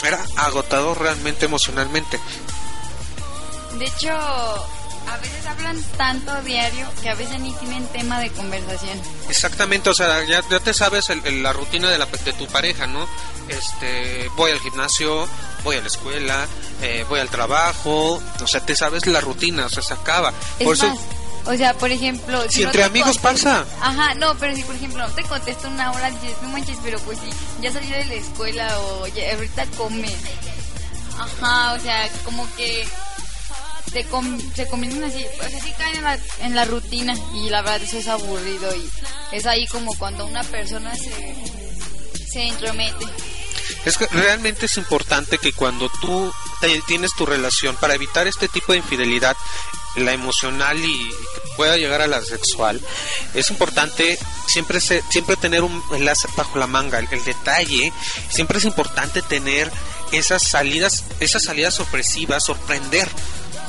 era agotador realmente emocionalmente. De hecho, a veces hablan tanto a diario que a veces ni tienen tema de conversación. Exactamente, o sea, ya, ya te sabes el- el- la rutina de, la, de tu pareja, ¿no? Este, voy al gimnasio, voy a la escuela, eh, voy al trabajo, o sea, te sabes la rutina, o sea, se acaba. Es Por eso, o sea, por ejemplo... si no entre amigos pasa, Ajá, no, pero si por ejemplo no te contesta una hora, dices, no manches, pero pues sí, ya salí de la escuela o ya, ahorita come. Ajá, o sea, como que se, com- se convierten así, o sea, sí caen en la, en la rutina y la verdad eso es aburrido y es ahí como cuando una persona se, se entromete. es que realmente es importante que cuando tú tienes tu relación, para evitar este tipo de infidelidad, la emocional y que pueda llegar a la sexual, es importante siempre se- siempre tener un enlace bajo la manga, el, el detalle, siempre es importante tener esas salidas, esas salidas sorpresivas, sorprender.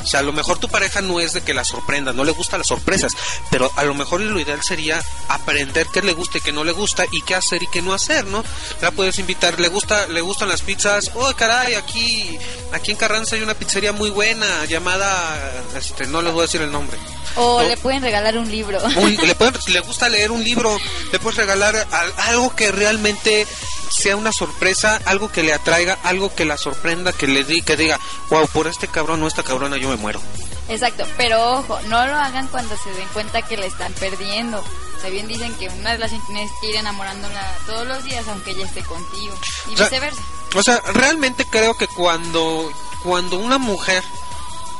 O sea, a lo mejor tu pareja no es de que la sorprenda, no le gustan las sorpresas, pero a lo mejor lo ideal sería aprender qué le gusta y qué no le gusta y qué hacer y qué no hacer, ¿no? La puedes invitar, le gusta, le gustan las pizzas, oh caray, aquí, aquí en Carranza hay una pizzería muy buena llamada, este, no les voy a decir el nombre. O No. le pueden regalar un libro. Un- le, <laughs> pueden- le gusta leer un libro, le puedes regalar al- algo que realmente sea una sorpresa, algo que le atraiga, algo que la sorprenda, que le di, que diga, wow, por este cabrón o esta cabrona yo me muero. Exacto, pero ojo, no lo hagan cuando se den cuenta que la están perdiendo. O sea, bien dicen que una relación tienes que ir enamorándola todos los días aunque ella esté contigo. Y O sea, viceversa. O sea, realmente creo que cuando, cuando una mujer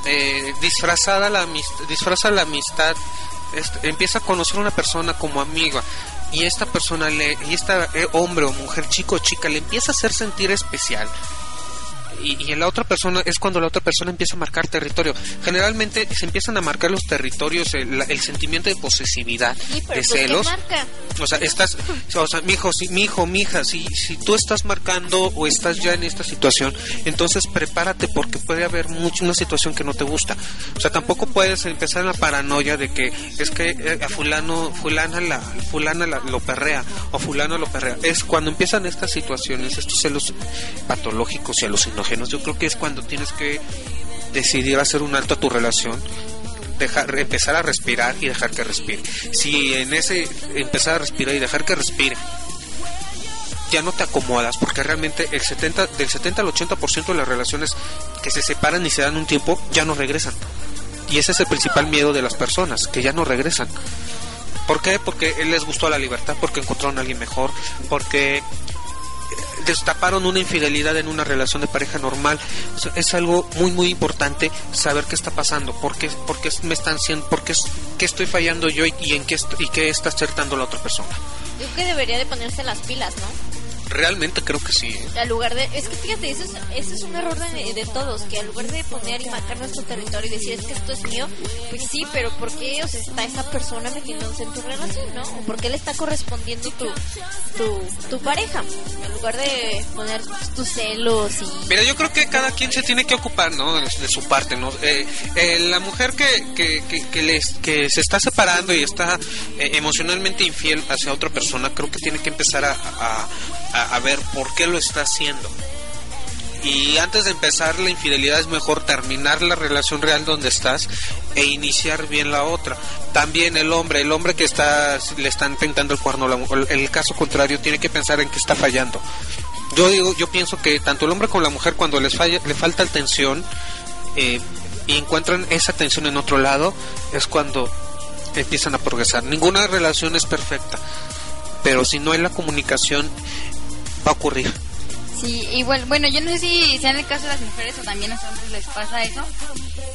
eh, disfrazada la amist- disfraza la amistad, este, empieza a conocer a una persona como amiga y esta persona le, y esta eh, hombre o mujer, chico o chica, le empieza a hacer sentir especial. Y, y la otra persona es cuando la otra persona empieza a marcar territorio. Generalmente se empiezan a marcar los territorios, el, el sentimiento de posesividad, Sí, pero de pues, ¿qué celos. marca? O sea, estás, o sea, mi hijo, si, mi hijo, mi hija, si, si tú estás marcando o estás ya en esta situación, entonces prepárate porque puede haber mucho, una situación que no te gusta. O sea, tampoco puedes empezar la paranoia de que es que eh, a fulano, fulana la, fulana la- lo perrea o fulano lo perrea. Es cuando empiezan estas situaciones, estos celos patológicos y alucinógenos, yo creo que es cuando tienes que decidir hacer un alto a tu relación dejar empezar a respirar y dejar que respire. Si en ese empezar a respirar y dejar que respire ya no te acomodas porque realmente el 70 del 70 al 80% de las relaciones que se separan y se dan un tiempo ya no regresan. Y ese es el principal miedo de las personas, que ya no regresan. ¿Por qué? Porque él les gustó la libertad, porque encontraron a alguien mejor, porque destaparon una infidelidad en una relación de pareja normal. Es algo muy muy importante saber qué está pasando, por qué, me están por qué, es- qué estoy fallando yo y, en qué y qué está acertando la otra persona. Yo creo que debería de ponerse las pilas, ¿no? Realmente creo que sí. ¿eh? Al lugar de... Es que fíjate, eso es, eso es un error de, de todos, que al lugar de poner y marcar nuestro territorio y decir es que esto es mío, pues sí, pero ¿por qué o sea, está esa persona metiéndose en tu relación, no? ¿O por qué le está correspondiendo tu, tu, tu pareja? En lugar de poner tus celos y... Mira, yo creo que cada quien se tiene que ocupar, ¿no? De, de su parte, ¿no? Eh, eh, la mujer que, que, que, que les- que se está separando y está eh, emocionalmente infiel hacia otra persona, creo que tiene que empezar a, a, a- ver por qué lo está haciendo. Y antes de empezar la infidelidad es mejor terminar la relación real donde estás e iniciar bien la otra. También el hombre, el hombre que está le están pintando el cuerno, el caso contrario tiene que pensar en que está fallando. Yo digo, yo pienso que tanto el hombre como la mujer cuando les falla, le falta atención eh, y encuentran esa atención en otro lado es cuando empiezan a progresar. Ninguna relación es perfecta, pero si no hay la comunicación va a ocurrir. Sí, igual, bueno, yo no sé si sea en el caso de las mujeres o también a los hombres les pasa eso,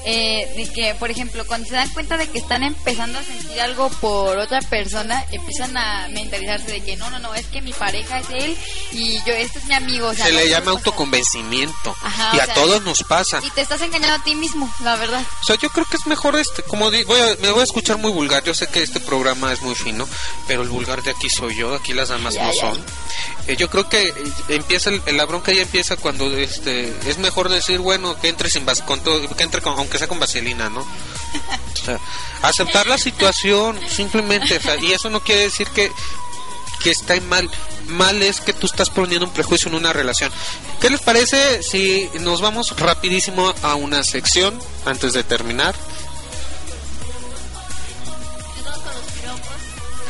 eh, de que, por ejemplo, cuando se dan cuenta de que están empezando a sentir algo por otra persona, empiezan a mentalizarse de que no, no, no, es que mi pareja es él y yo, este es mi amigo. O sea, Se no le llama autoconvencimiento Ajá, y a sea, todos nos pasa. Y te estás engañando a ti mismo, la verdad. O sea, yo creo que es mejor este, como di- voy a- me voy a escuchar muy vulgar, yo sé que este programa es muy fino, pero el vulgar de aquí soy yo, aquí las damas Ya, no ya. son. Eh, yo creo que eh, empieza el- la bronca ya empieza cuando este es mejor decir, bueno, que entre sin vas con todo, que entre con, aunque sea con vaselina, ¿no? O sea, aceptar la situación simplemente, y eso no quiere decir que que está mal. Mal es que tú estás poniendo un prejuicio en una relación. ¿Qué les parece si nos vamos rapidísimo a una sección antes de terminar?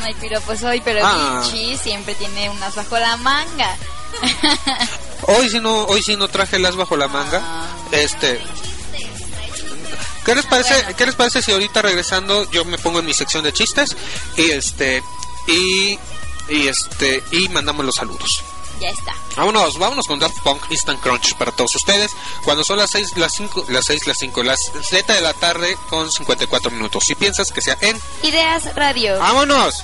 No hay piropos hoy, pero Ah. Vichy siempre tiene unas bajo la manga. <laughs> Hoy sí no, hoy sí no traje las bajo la manga. Este, ¿qué les parece? ¿Qué les parece si ahorita regresando yo me pongo en mi sección de chistes y este y y este y mandamos los saludos. Ya está. Vámonos, vámonos con Daft Punk Instant Crunch para todos ustedes. Cuando son las 6, las 5, las 6, las 5, las 7 de la tarde con 54 minutos. Si piensas que sea en Ideas Radio. ¡Vámonos!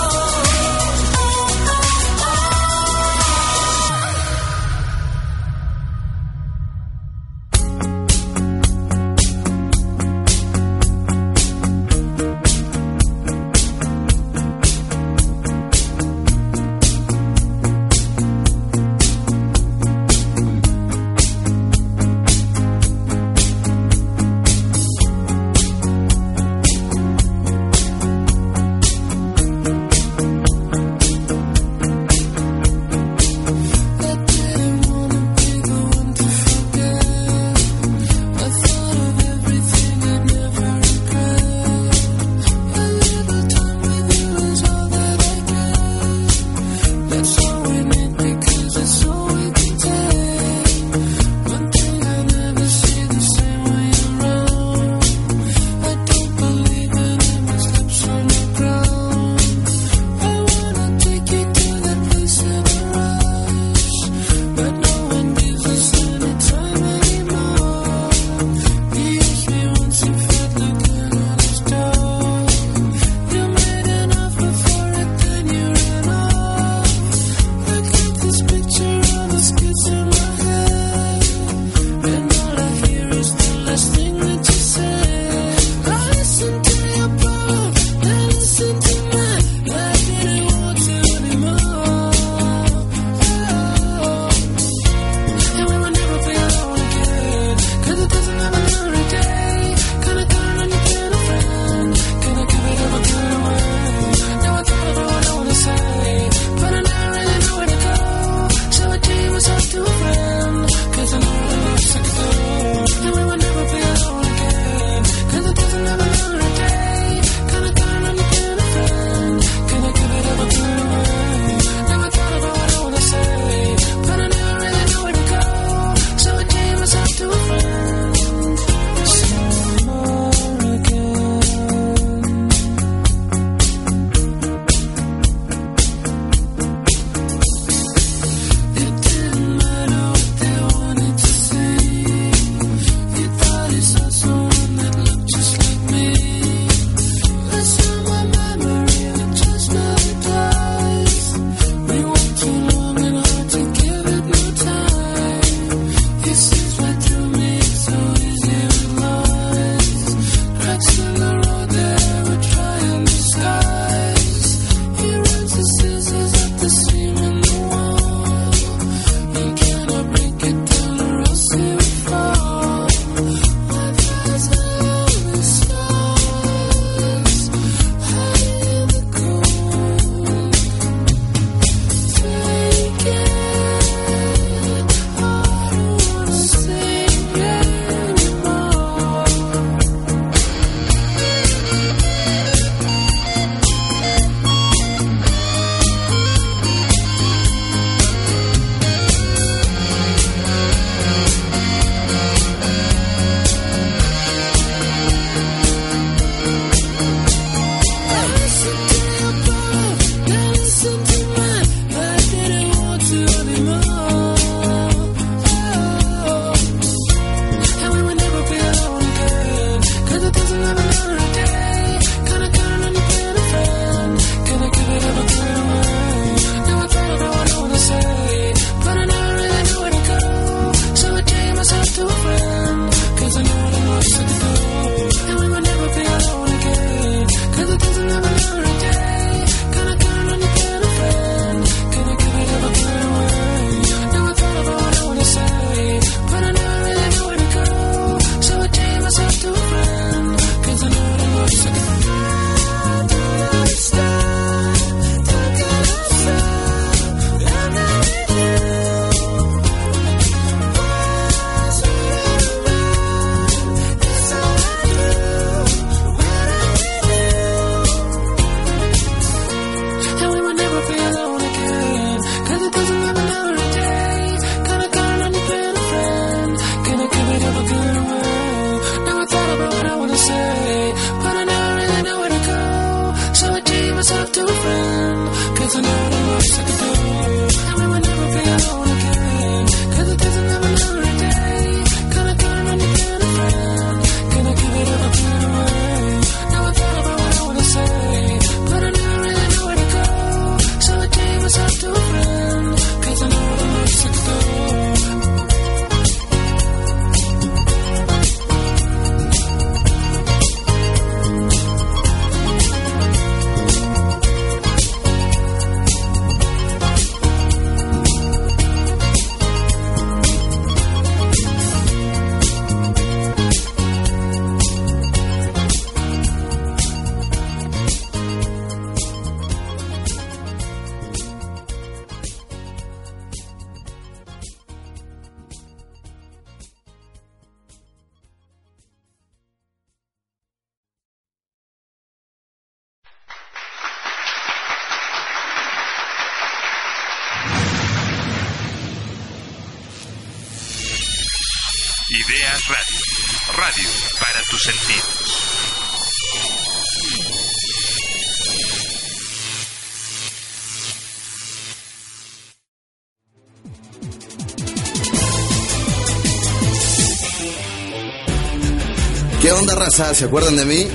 ¿Se acuerdan de mí?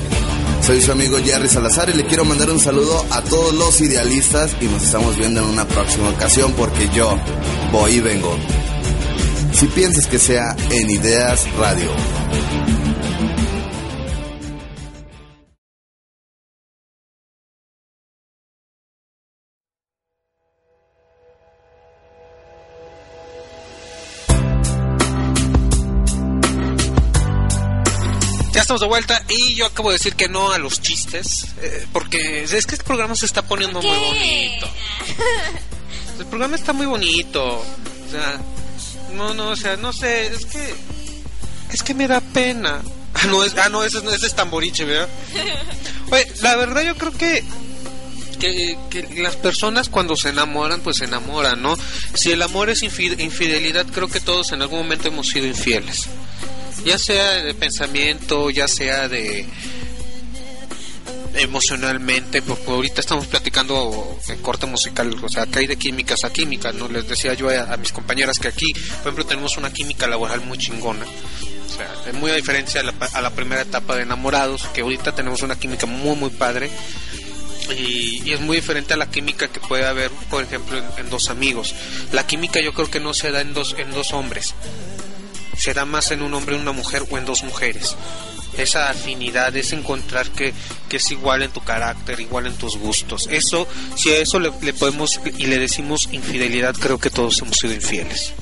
Soy su amigo Jerry Salazar y le quiero mandar un saludo a todos los idealistas y nos estamos viendo en una próxima ocasión porque yo voy y vengo. Si piensas que sea en Ideas Radio. Estamos de vuelta y yo acabo de decir que no a los chistes, eh, porque es que este programa se está poniendo muy bonito. El programa está muy bonito. O sea, no, no, o sea, no sé, es que es que me da pena. Ah, no, es, ah, no, ese, es- ese es tamboriche, ¿verdad? Oye, la verdad yo creo que, que, que las personas cuando se enamoran, pues se enamoran, ¿no? Si el amor es infi- infidelidad, creo que todos en algún momento hemos sido infieles. Ya sea de pensamiento, ya sea de emocionalmente, porque ahorita estamos platicando en corte musical, o sea, que hay de químicas a químicas, ¿no? Les decía yo a, mis compañeras que aquí, por ejemplo, tenemos una química laboral muy chingona. O sea, es muy a diferencia a la, a la primera etapa de enamorados, que ahorita tenemos una química muy, muy padre. Y, y es muy diferente a la química que puede haber, por ejemplo, en, en dos amigos. La química yo creo que no se da en dos, en dos hombres. Se da más en un hombre y una mujer o en dos mujeres. Esa afinidad es encontrar que, que es igual en tu carácter, igual en tus gustos. Eso, si a eso le, le podemos y le decimos infidelidad, creo que todos hemos sido infieles.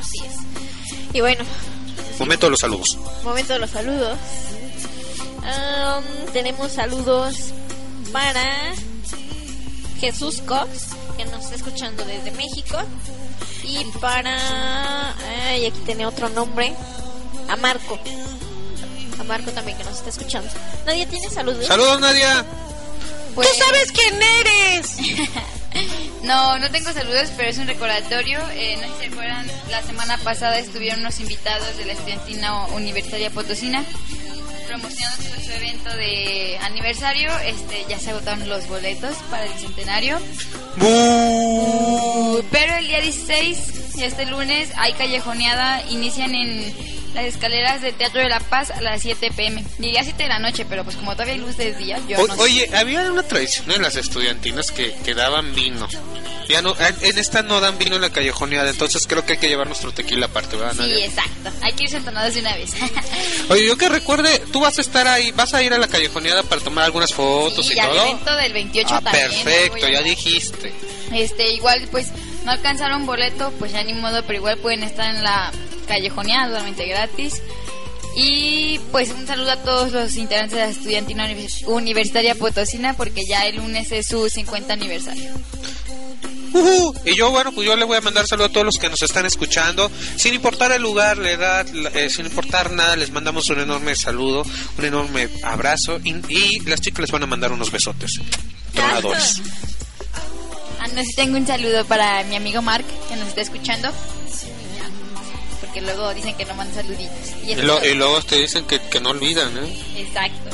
Así es. Y bueno, Momento de los saludos. momento de los saludos. Am, tenemos saludos para Jesús Cox, que nos está escuchando desde México. Y para. Ay, aquí tiene otro nombre. A Marco. A Marco también, que nos está escuchando. ¿Nadie tiene saludos? Saludos, Nadia. Pues- ¿Tú sabes quién eres? <laughs> no, no tengo saludos, pero es un recordatorio. Eh, no sé si se acuerdan, la semana pasada estuvieron unos invitados de la Estudiantina Universitaria Potosina promocionando su, su evento de aniversario. Este, ya se agotaron los boletos para el centenario. Pero el día 16, este lunes, hay callejoneada. Inician en las escaleras del Teatro de la Paz a las 7 pm. Llegué a 7 de la noche, pero pues como todavía hay luz de día, yo O- no sé. oye, había una tradición en las estudiantinas que, que daban vino. Ya no, en esta no dan vino en la callejoneada, entonces creo que hay que llevar nuestro tequila aparte, ¿verdad, Sí, Nadia? exacto. Hay que irse entonados de una vez. <laughs> Oye, yo que recuerde, tú vas a estar ahí, vas a ir a la callejoneada para tomar algunas fotos y y al todo. evento del 28 Ah, también. perfecto, ya dijiste. Este, igual, pues, no alcanzaron boleto, pues ya ni modo, pero igual pueden estar en la callejoneada totalmente gratis. Y pues un saludo a todos los integrantes de la Estudiantina Univers- Universitaria Potosina, porque ya el lunes es su 50 aniversario. Ujú. Y yo, bueno, pues yo le voy a mandar saludo a todos los que nos están escuchando. Sin importar el lugar, la edad, la- eh, sin importar nada, les mandamos un enorme saludo, un enorme abrazo. Y, y las chicas les van a mandar unos besotes. Tronadores. Ah, no sé si tengo un saludo para mi amigo Mark, que nos está escuchando. Porque luego dicen que no mandan saluditos. Y Y, lo- y luego te dicen que, que no olvidan, ¿eh? Exacto.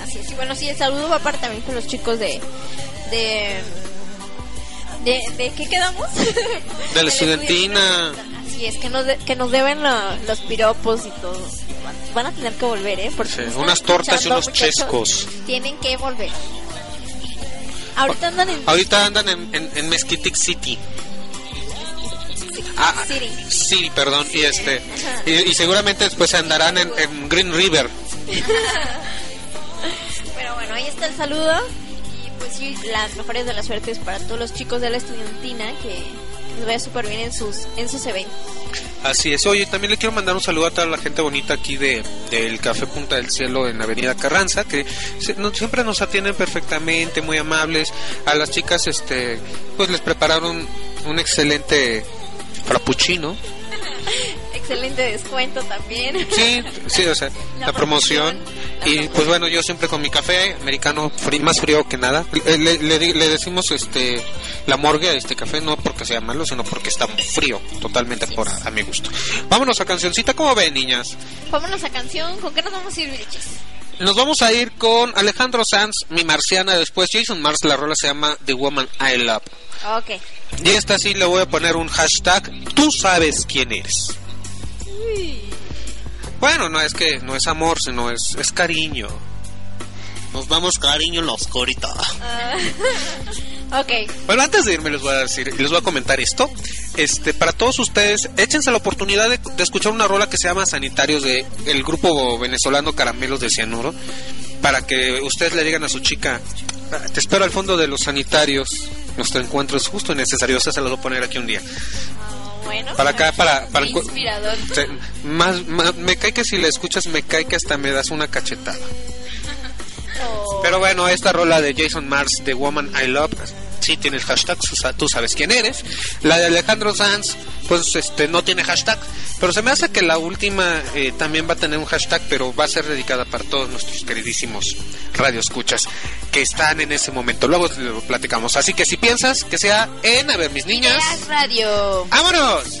Así es. Y bueno, sí, el saludo va aparte también con los chicos de. de. de, de ¿qué quedamos? <laughs> De la estudiantina. Así es, que nos, de- que nos deben la- los piropos y todo. Van, a tener que volver, ¿eh? Porque Sí, unas tortas y unos chescos. Tienen que volver. Ahorita andan en. Ahorita andan en, en, en Mesquitic City. Ah, City. sí, perdón. Y este y, y seguramente después andarán en, en Green River. Pero bueno, ahí está el saludo. Y pues sí, las mejores de las suertes para todos los chicos de la estudiantina que les vaya súper bien en sus, en sus eventos. Así es. Oye, también le quiero mandar un saludo a toda la gente bonita aquí de del Café Punta del Cielo en la Avenida Carranza, que se- no- siempre nos atienden perfectamente, muy amables. A las chicas, este, pues les prepararon un excelente frappuccino. Excelente descuento también. Sí, sí, o sea, <laughs> la, promoción. Y pues bueno, yo siempre con mi café americano frí- más frío que nada. Le, le- le decimos este la morgue a este café no porque sea malo, sino porque está frío, totalmente por a, a mi gusto. Vámonos a cancioncita, ¿cómo ven, niñas? Vámonos a canción. ¿Con qué nos vamos a ir, Virichis? Nos vamos a ir con Alejandro Sanz, mi marciana, después Jason Mars, la rola se llama The Woman I Love. Ok. Y esta sí le voy a poner un hashtag, tú sabes quién eres. Bueno, no es que no es amor, sino es, es cariño. Nos damos cariño en la oscuridad. Ah, <laughs> ok. Bueno, antes de irme les voy a decir, les voy a comentar esto. Este, para todos ustedes, échense la oportunidad de, de escuchar una rola que se llama Sanitarios de el grupo venezolano Caramelos de Cianuro, para que ustedes le digan a su chica, "Ah, te espero al fondo de los sanitarios. Nuestro encuentro es justo y necesario. Esa se las voy a poner aquí un día. Bueno. Para acá, para, para inspirador. Más, más- me cae que si la escuchas, me cae que hasta me das una cachetada. <laughs> Pero bueno, esta rola de Jason Mars, The Woman I Love, sí tiene el hashtag, tú sa- tú sabes quién eres. La de Alejandro Sanz, pues este no tiene hashtag. Pero se me hace que la última eh, también va a tener un hashtag, pero va a ser dedicada para todos nuestros queridísimos radioescuchas que están en ese momento. Luego lo platicamos. Así que si piensas que sea en, a ver, mis niñas. Radio. ¡Vámonos!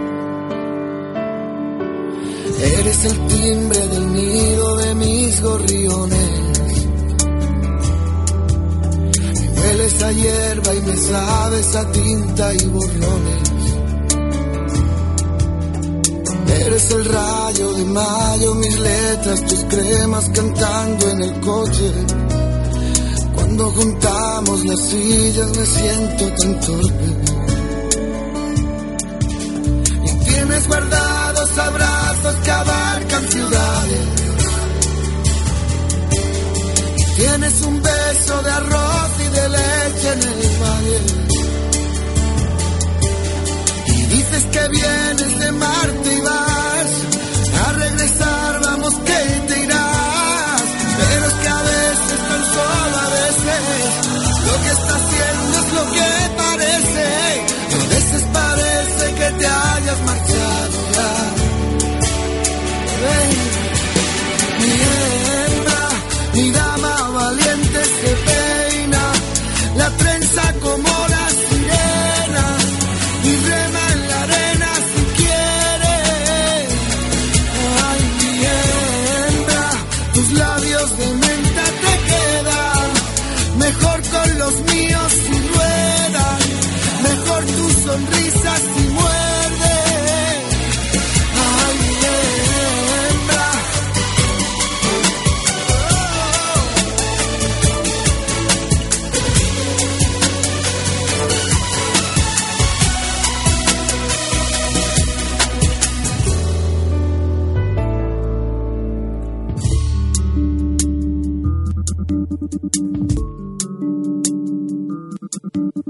Eres el timbre del nido de mis gorriones. Me hueles a hierba y me sabes a tinta y borrones. Eres el rayo de mayo, mis letras, tus cremas cantando en el coche. Cuando juntamos las sillas me siento tan torpe. Y tienes guardados que abarcan ciudades. Tienes un beso de arroz y de leche en el valle. Y dices que vienes de Marte y vas a regresar, vamos que te irás. Pero es que a veces, tan solo a veces, lo que está haciendo es lo que parece. A veces parece que te hayas marchado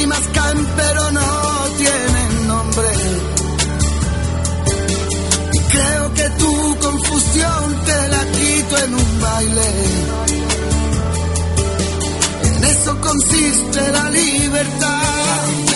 lágrimas caen pero no tienen nombre. Y creo que tu confusión te la quito en un baile. En eso consiste la libertad.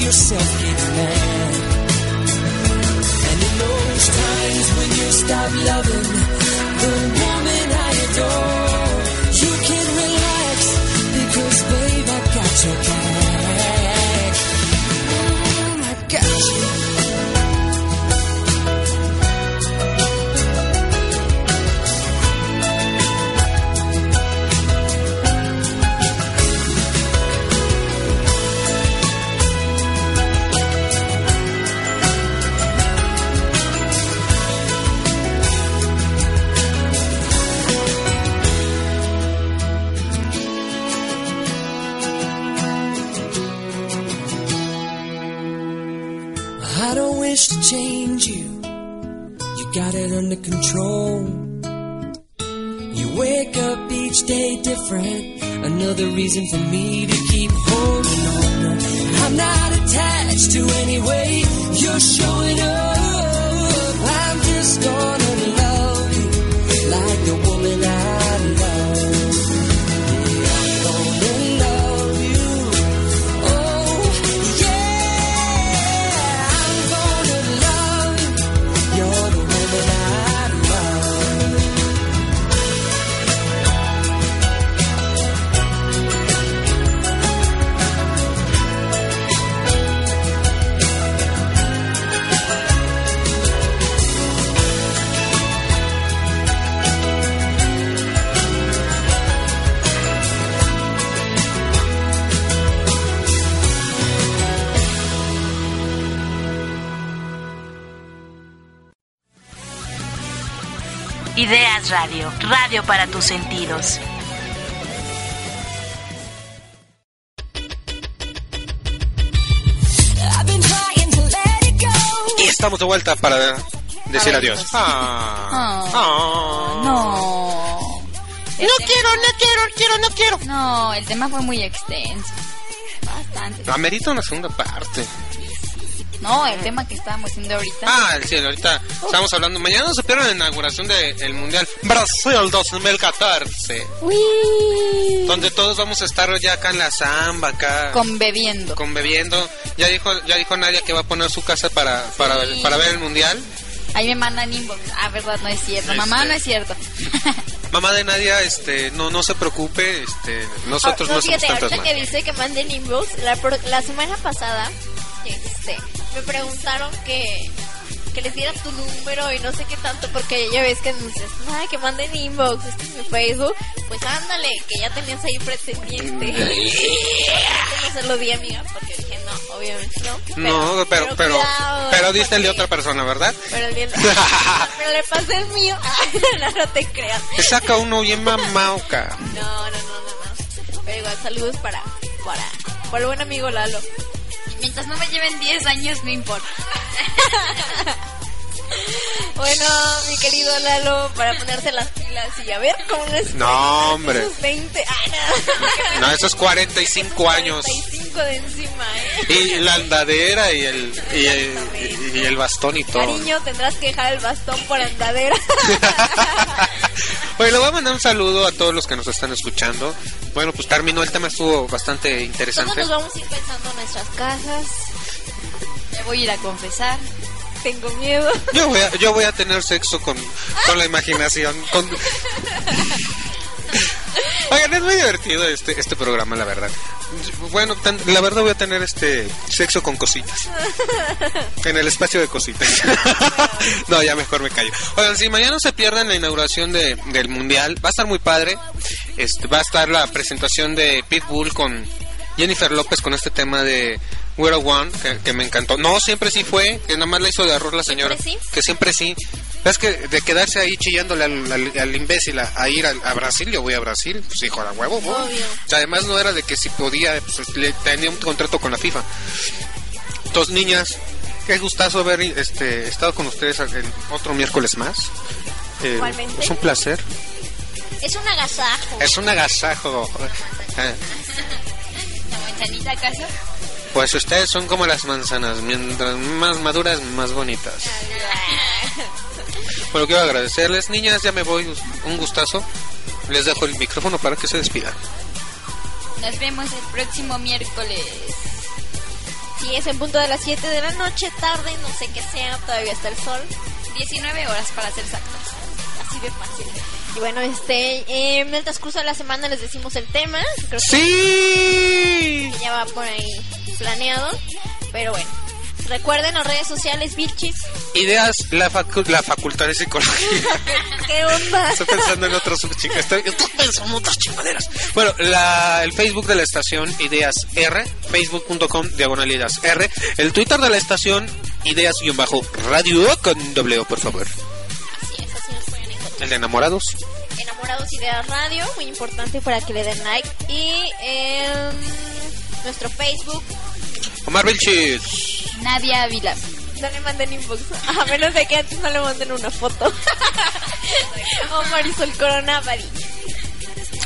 yourself get mad. And in those times when you stop loving the woman I adore. of control. You wake up each day different, another reason for me to keep holding on. I'm not attached to any way you're showing up. I'm just gonna. Radio, radio para tus sentidos. Y estamos de vuelta para decir ver, adiós. pues. Ah. Oh, No. No quiero, no quiero, quiero, no quiero. No, el tema fue muy extenso. Bastante. Amerita una segunda parte. No, el tema que estábamos haciendo ahorita. Ah, sí, ahorita estamos hablando. Mañana se pierde la inauguración del Mundial Brasil 2014. Donde todos vamos a estar ya acá en la samba, acá. Con bebiendo. con bebiendo. Ya dijo, ya dijo Nadia que va a poner su casa para, para, Sí. para ver el mundial. Ahí me mandan inbox. Ah, verdad, no es cierto. Mamá, Este. no es cierto. <laughs> Mamá de Nadia, este, no, no se preocupe, este, nosotros Ah, no, somos fíjate, tantas ahorita que dice que manden inbox, la, la semana pasada este, me preguntaron que, que les diera tu número y no sé qué tanto, porque ya ves que dices, ay, que manden inbox, este es mi Facebook. Pues ándale, que ya tenías ahí pretendiente. <laughs> no se lo di, amiga, porque dije, no, obviamente no. no, pero, pero, cuidado, pero diste el de otra persona, ¿verdad? Pero, el <laughs> pero le pasé el mío. <laughs> no, no te creas. Te saca uno bien mamauca. No, no, no, no, no. Pero igual, saludos para, para, para el buen amigo Lalo. Mientras no me lleven 10 años, no importa. <laughs> <laughs> Bueno, mi querido Lalo, para ponerse las pilas y a ver cómo les No, hombre. Esos 20, ah, no. No, esos 45 años. 45 de encima, ¿eh? Y la andadera y el, y el, y el bastón y todo. Cariño, tendrás que dejar el bastón por andadera. <laughs> Le voy a mandar un saludo a todos los que nos están escuchando. Bueno, pues terminó el tema, estuvo bastante Todos interesante. nos vamos a ir pensando en nuestras casas. Me voy a ir a confesar. Tengo miedo. Yo voy a, yo voy a tener sexo con, con la imaginación. Con... Oigan, es muy divertido este, este programa, la verdad. Bueno, la verdad voy a tener este sexo con cositas. En el espacio de cositas. <laughs> no, ya mejor me callo. Oigan, si mañana se pierden la inauguración de, del mundial, va a estar muy padre. Este, va a estar la presentación de Pitbull con Jennifer López con este tema de We're a One, que, que me encantó. No, siempre sí fue, que nada más la hizo de arroz la señora. ¿Siempre sí? Que siempre sí. Es que de quedarse ahí chillándole al, al- al imbécil a, a ir a, a Brasil, yo voy a Brasil, pues hijo a huevo, voy. Obvio. O sea, además no era de que si podía, pues le tenía un contrato con la FIFA. Entonces, niñas, qué gustazo haber este, estado con ustedes en otro miércoles más. Eh, Igualmente. es un placer. Es un agasajo. Es un agasajo. <laughs> Eh, ¿La manzanita acaso? Pues ustedes son como las manzanas, mientras más maduras, más bonitas. <laughs> Bueno, quiero agradecerles, niñas, ya me voy, un gustazo. Les dejo el micrófono para que se despidan. Nos vemos el próximo miércoles. Si es en punto de las 7 de la noche, tarde, no sé qué sea, todavía está el sol. 19 horas para ser exactos. Así de fácil. Y bueno, este, eh, en el transcurso de la semana les decimos el tema. Creo que- ¡Sí! que ya va por ahí planeado. Pero bueno, recuerden las redes sociales, Vilchis. Ideas, la, facu- la facultad de psicología. <laughs> ¿Qué onda? Estoy pensando en otros chicas. Estoy, estoy pensando en otras chingaderas. Bueno, la, el Facebook de la estación Ideas R, facebook.com diagonal Ideas R. El Twitter de la estación Ideas-radio con doble O, por favor. El de enamorados. Enamorados Ideas Radio, muy importante para que le den like. Y en nuestro Facebook, Omar Vilchis. Nadia Ávila. no le manden inbox. <laughs> A menos de que antes no le manden una foto. <laughs> o Marisol Corona Bari.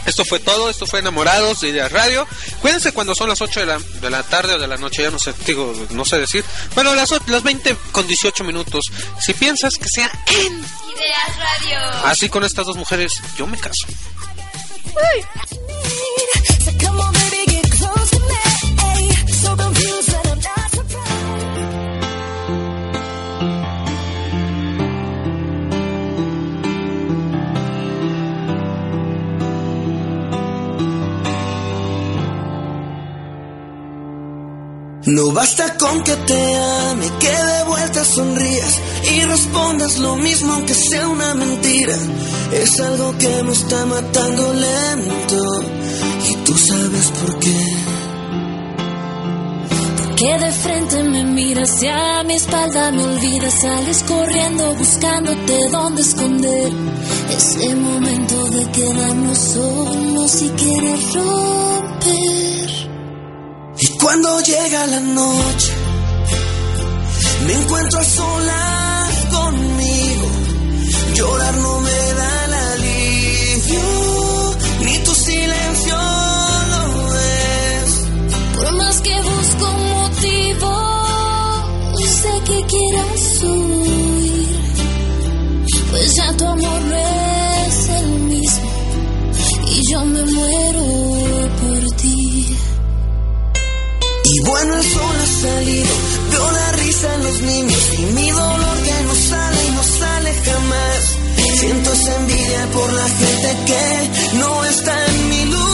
Esto fue todo, esto fue Enamorados de Ideas Radio. Cuídense cuando son las 8 de la, de la tarde o de la noche, ya no sé, digo, no sé decir. Bueno, las, las 20 con 18 minutos. Si piensas que sea en... Ideas Radio. Así con estas dos mujeres, yo me caso. So No basta con que te ame, que de vuelta sonrías y respondas lo mismo aunque sea una mentira. Es algo que me está matando lento y tú sabes por qué. Que de frente me miras y a mi espalda me olvidas. Sales corriendo buscándote dónde esconder. Ese momento de quedarnos solos y querer romper. Cuando llega la noche, me encuentro a solas conmigo. Llorar no me da el alivio, ni tu silencio lo es. Por más que busco un motivo, sé que quieras huir. Pues ya tu amor no es el mismo. Y yo me muero Bueno, el sol ha salido, veo la risa en los niños y mi dolor que no sale y no sale jamás. Siento envidia por la gente que no está en mi lugar.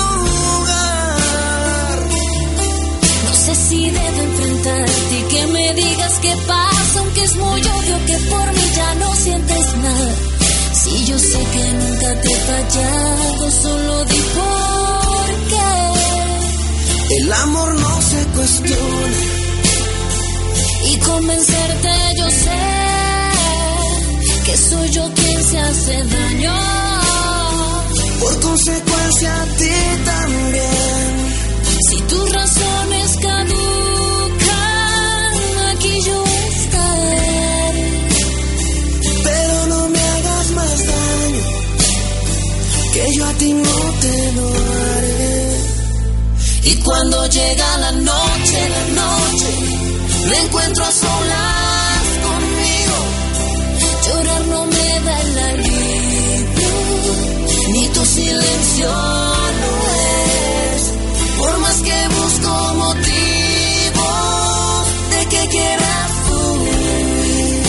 No sé si debo enfrentarte y que me digas qué pasa, aunque es muy obvio que por mí ya no sientes nada. Si yo sé que nunca te he fallado, solo di por qué. El amor no se cuestiona. Y convencerte yo sé que soy yo quien se hace daño. Por consecuencia a ti también. Si tus razones caducan, aquí yo estaré. Pero no me hagas más daño, que yo a ti no te lo. Y cuando llega la noche, la noche, me encuentro a solas conmigo. Llorar no me da el alivio, Ni tu silencio lo es. Por más que busco motivos de que quieras huir,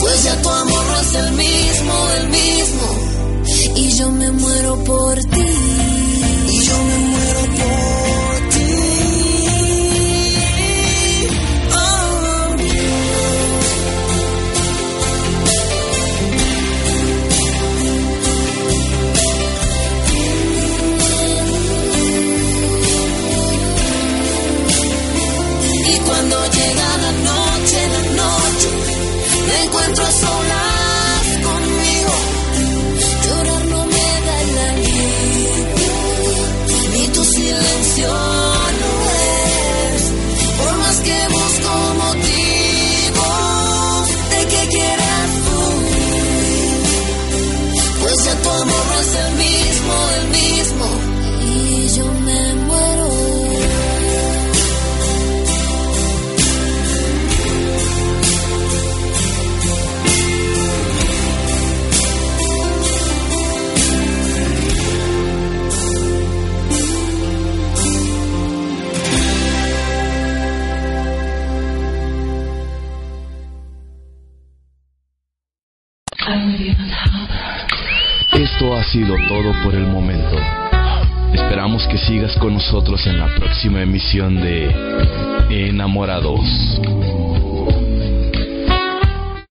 pues ya tu amor no es el mismo, el mismo. Y yo me muero por ti. Sido todo por el momento. Esperamos que sigas con nosotros en la próxima emisión de Enamorados.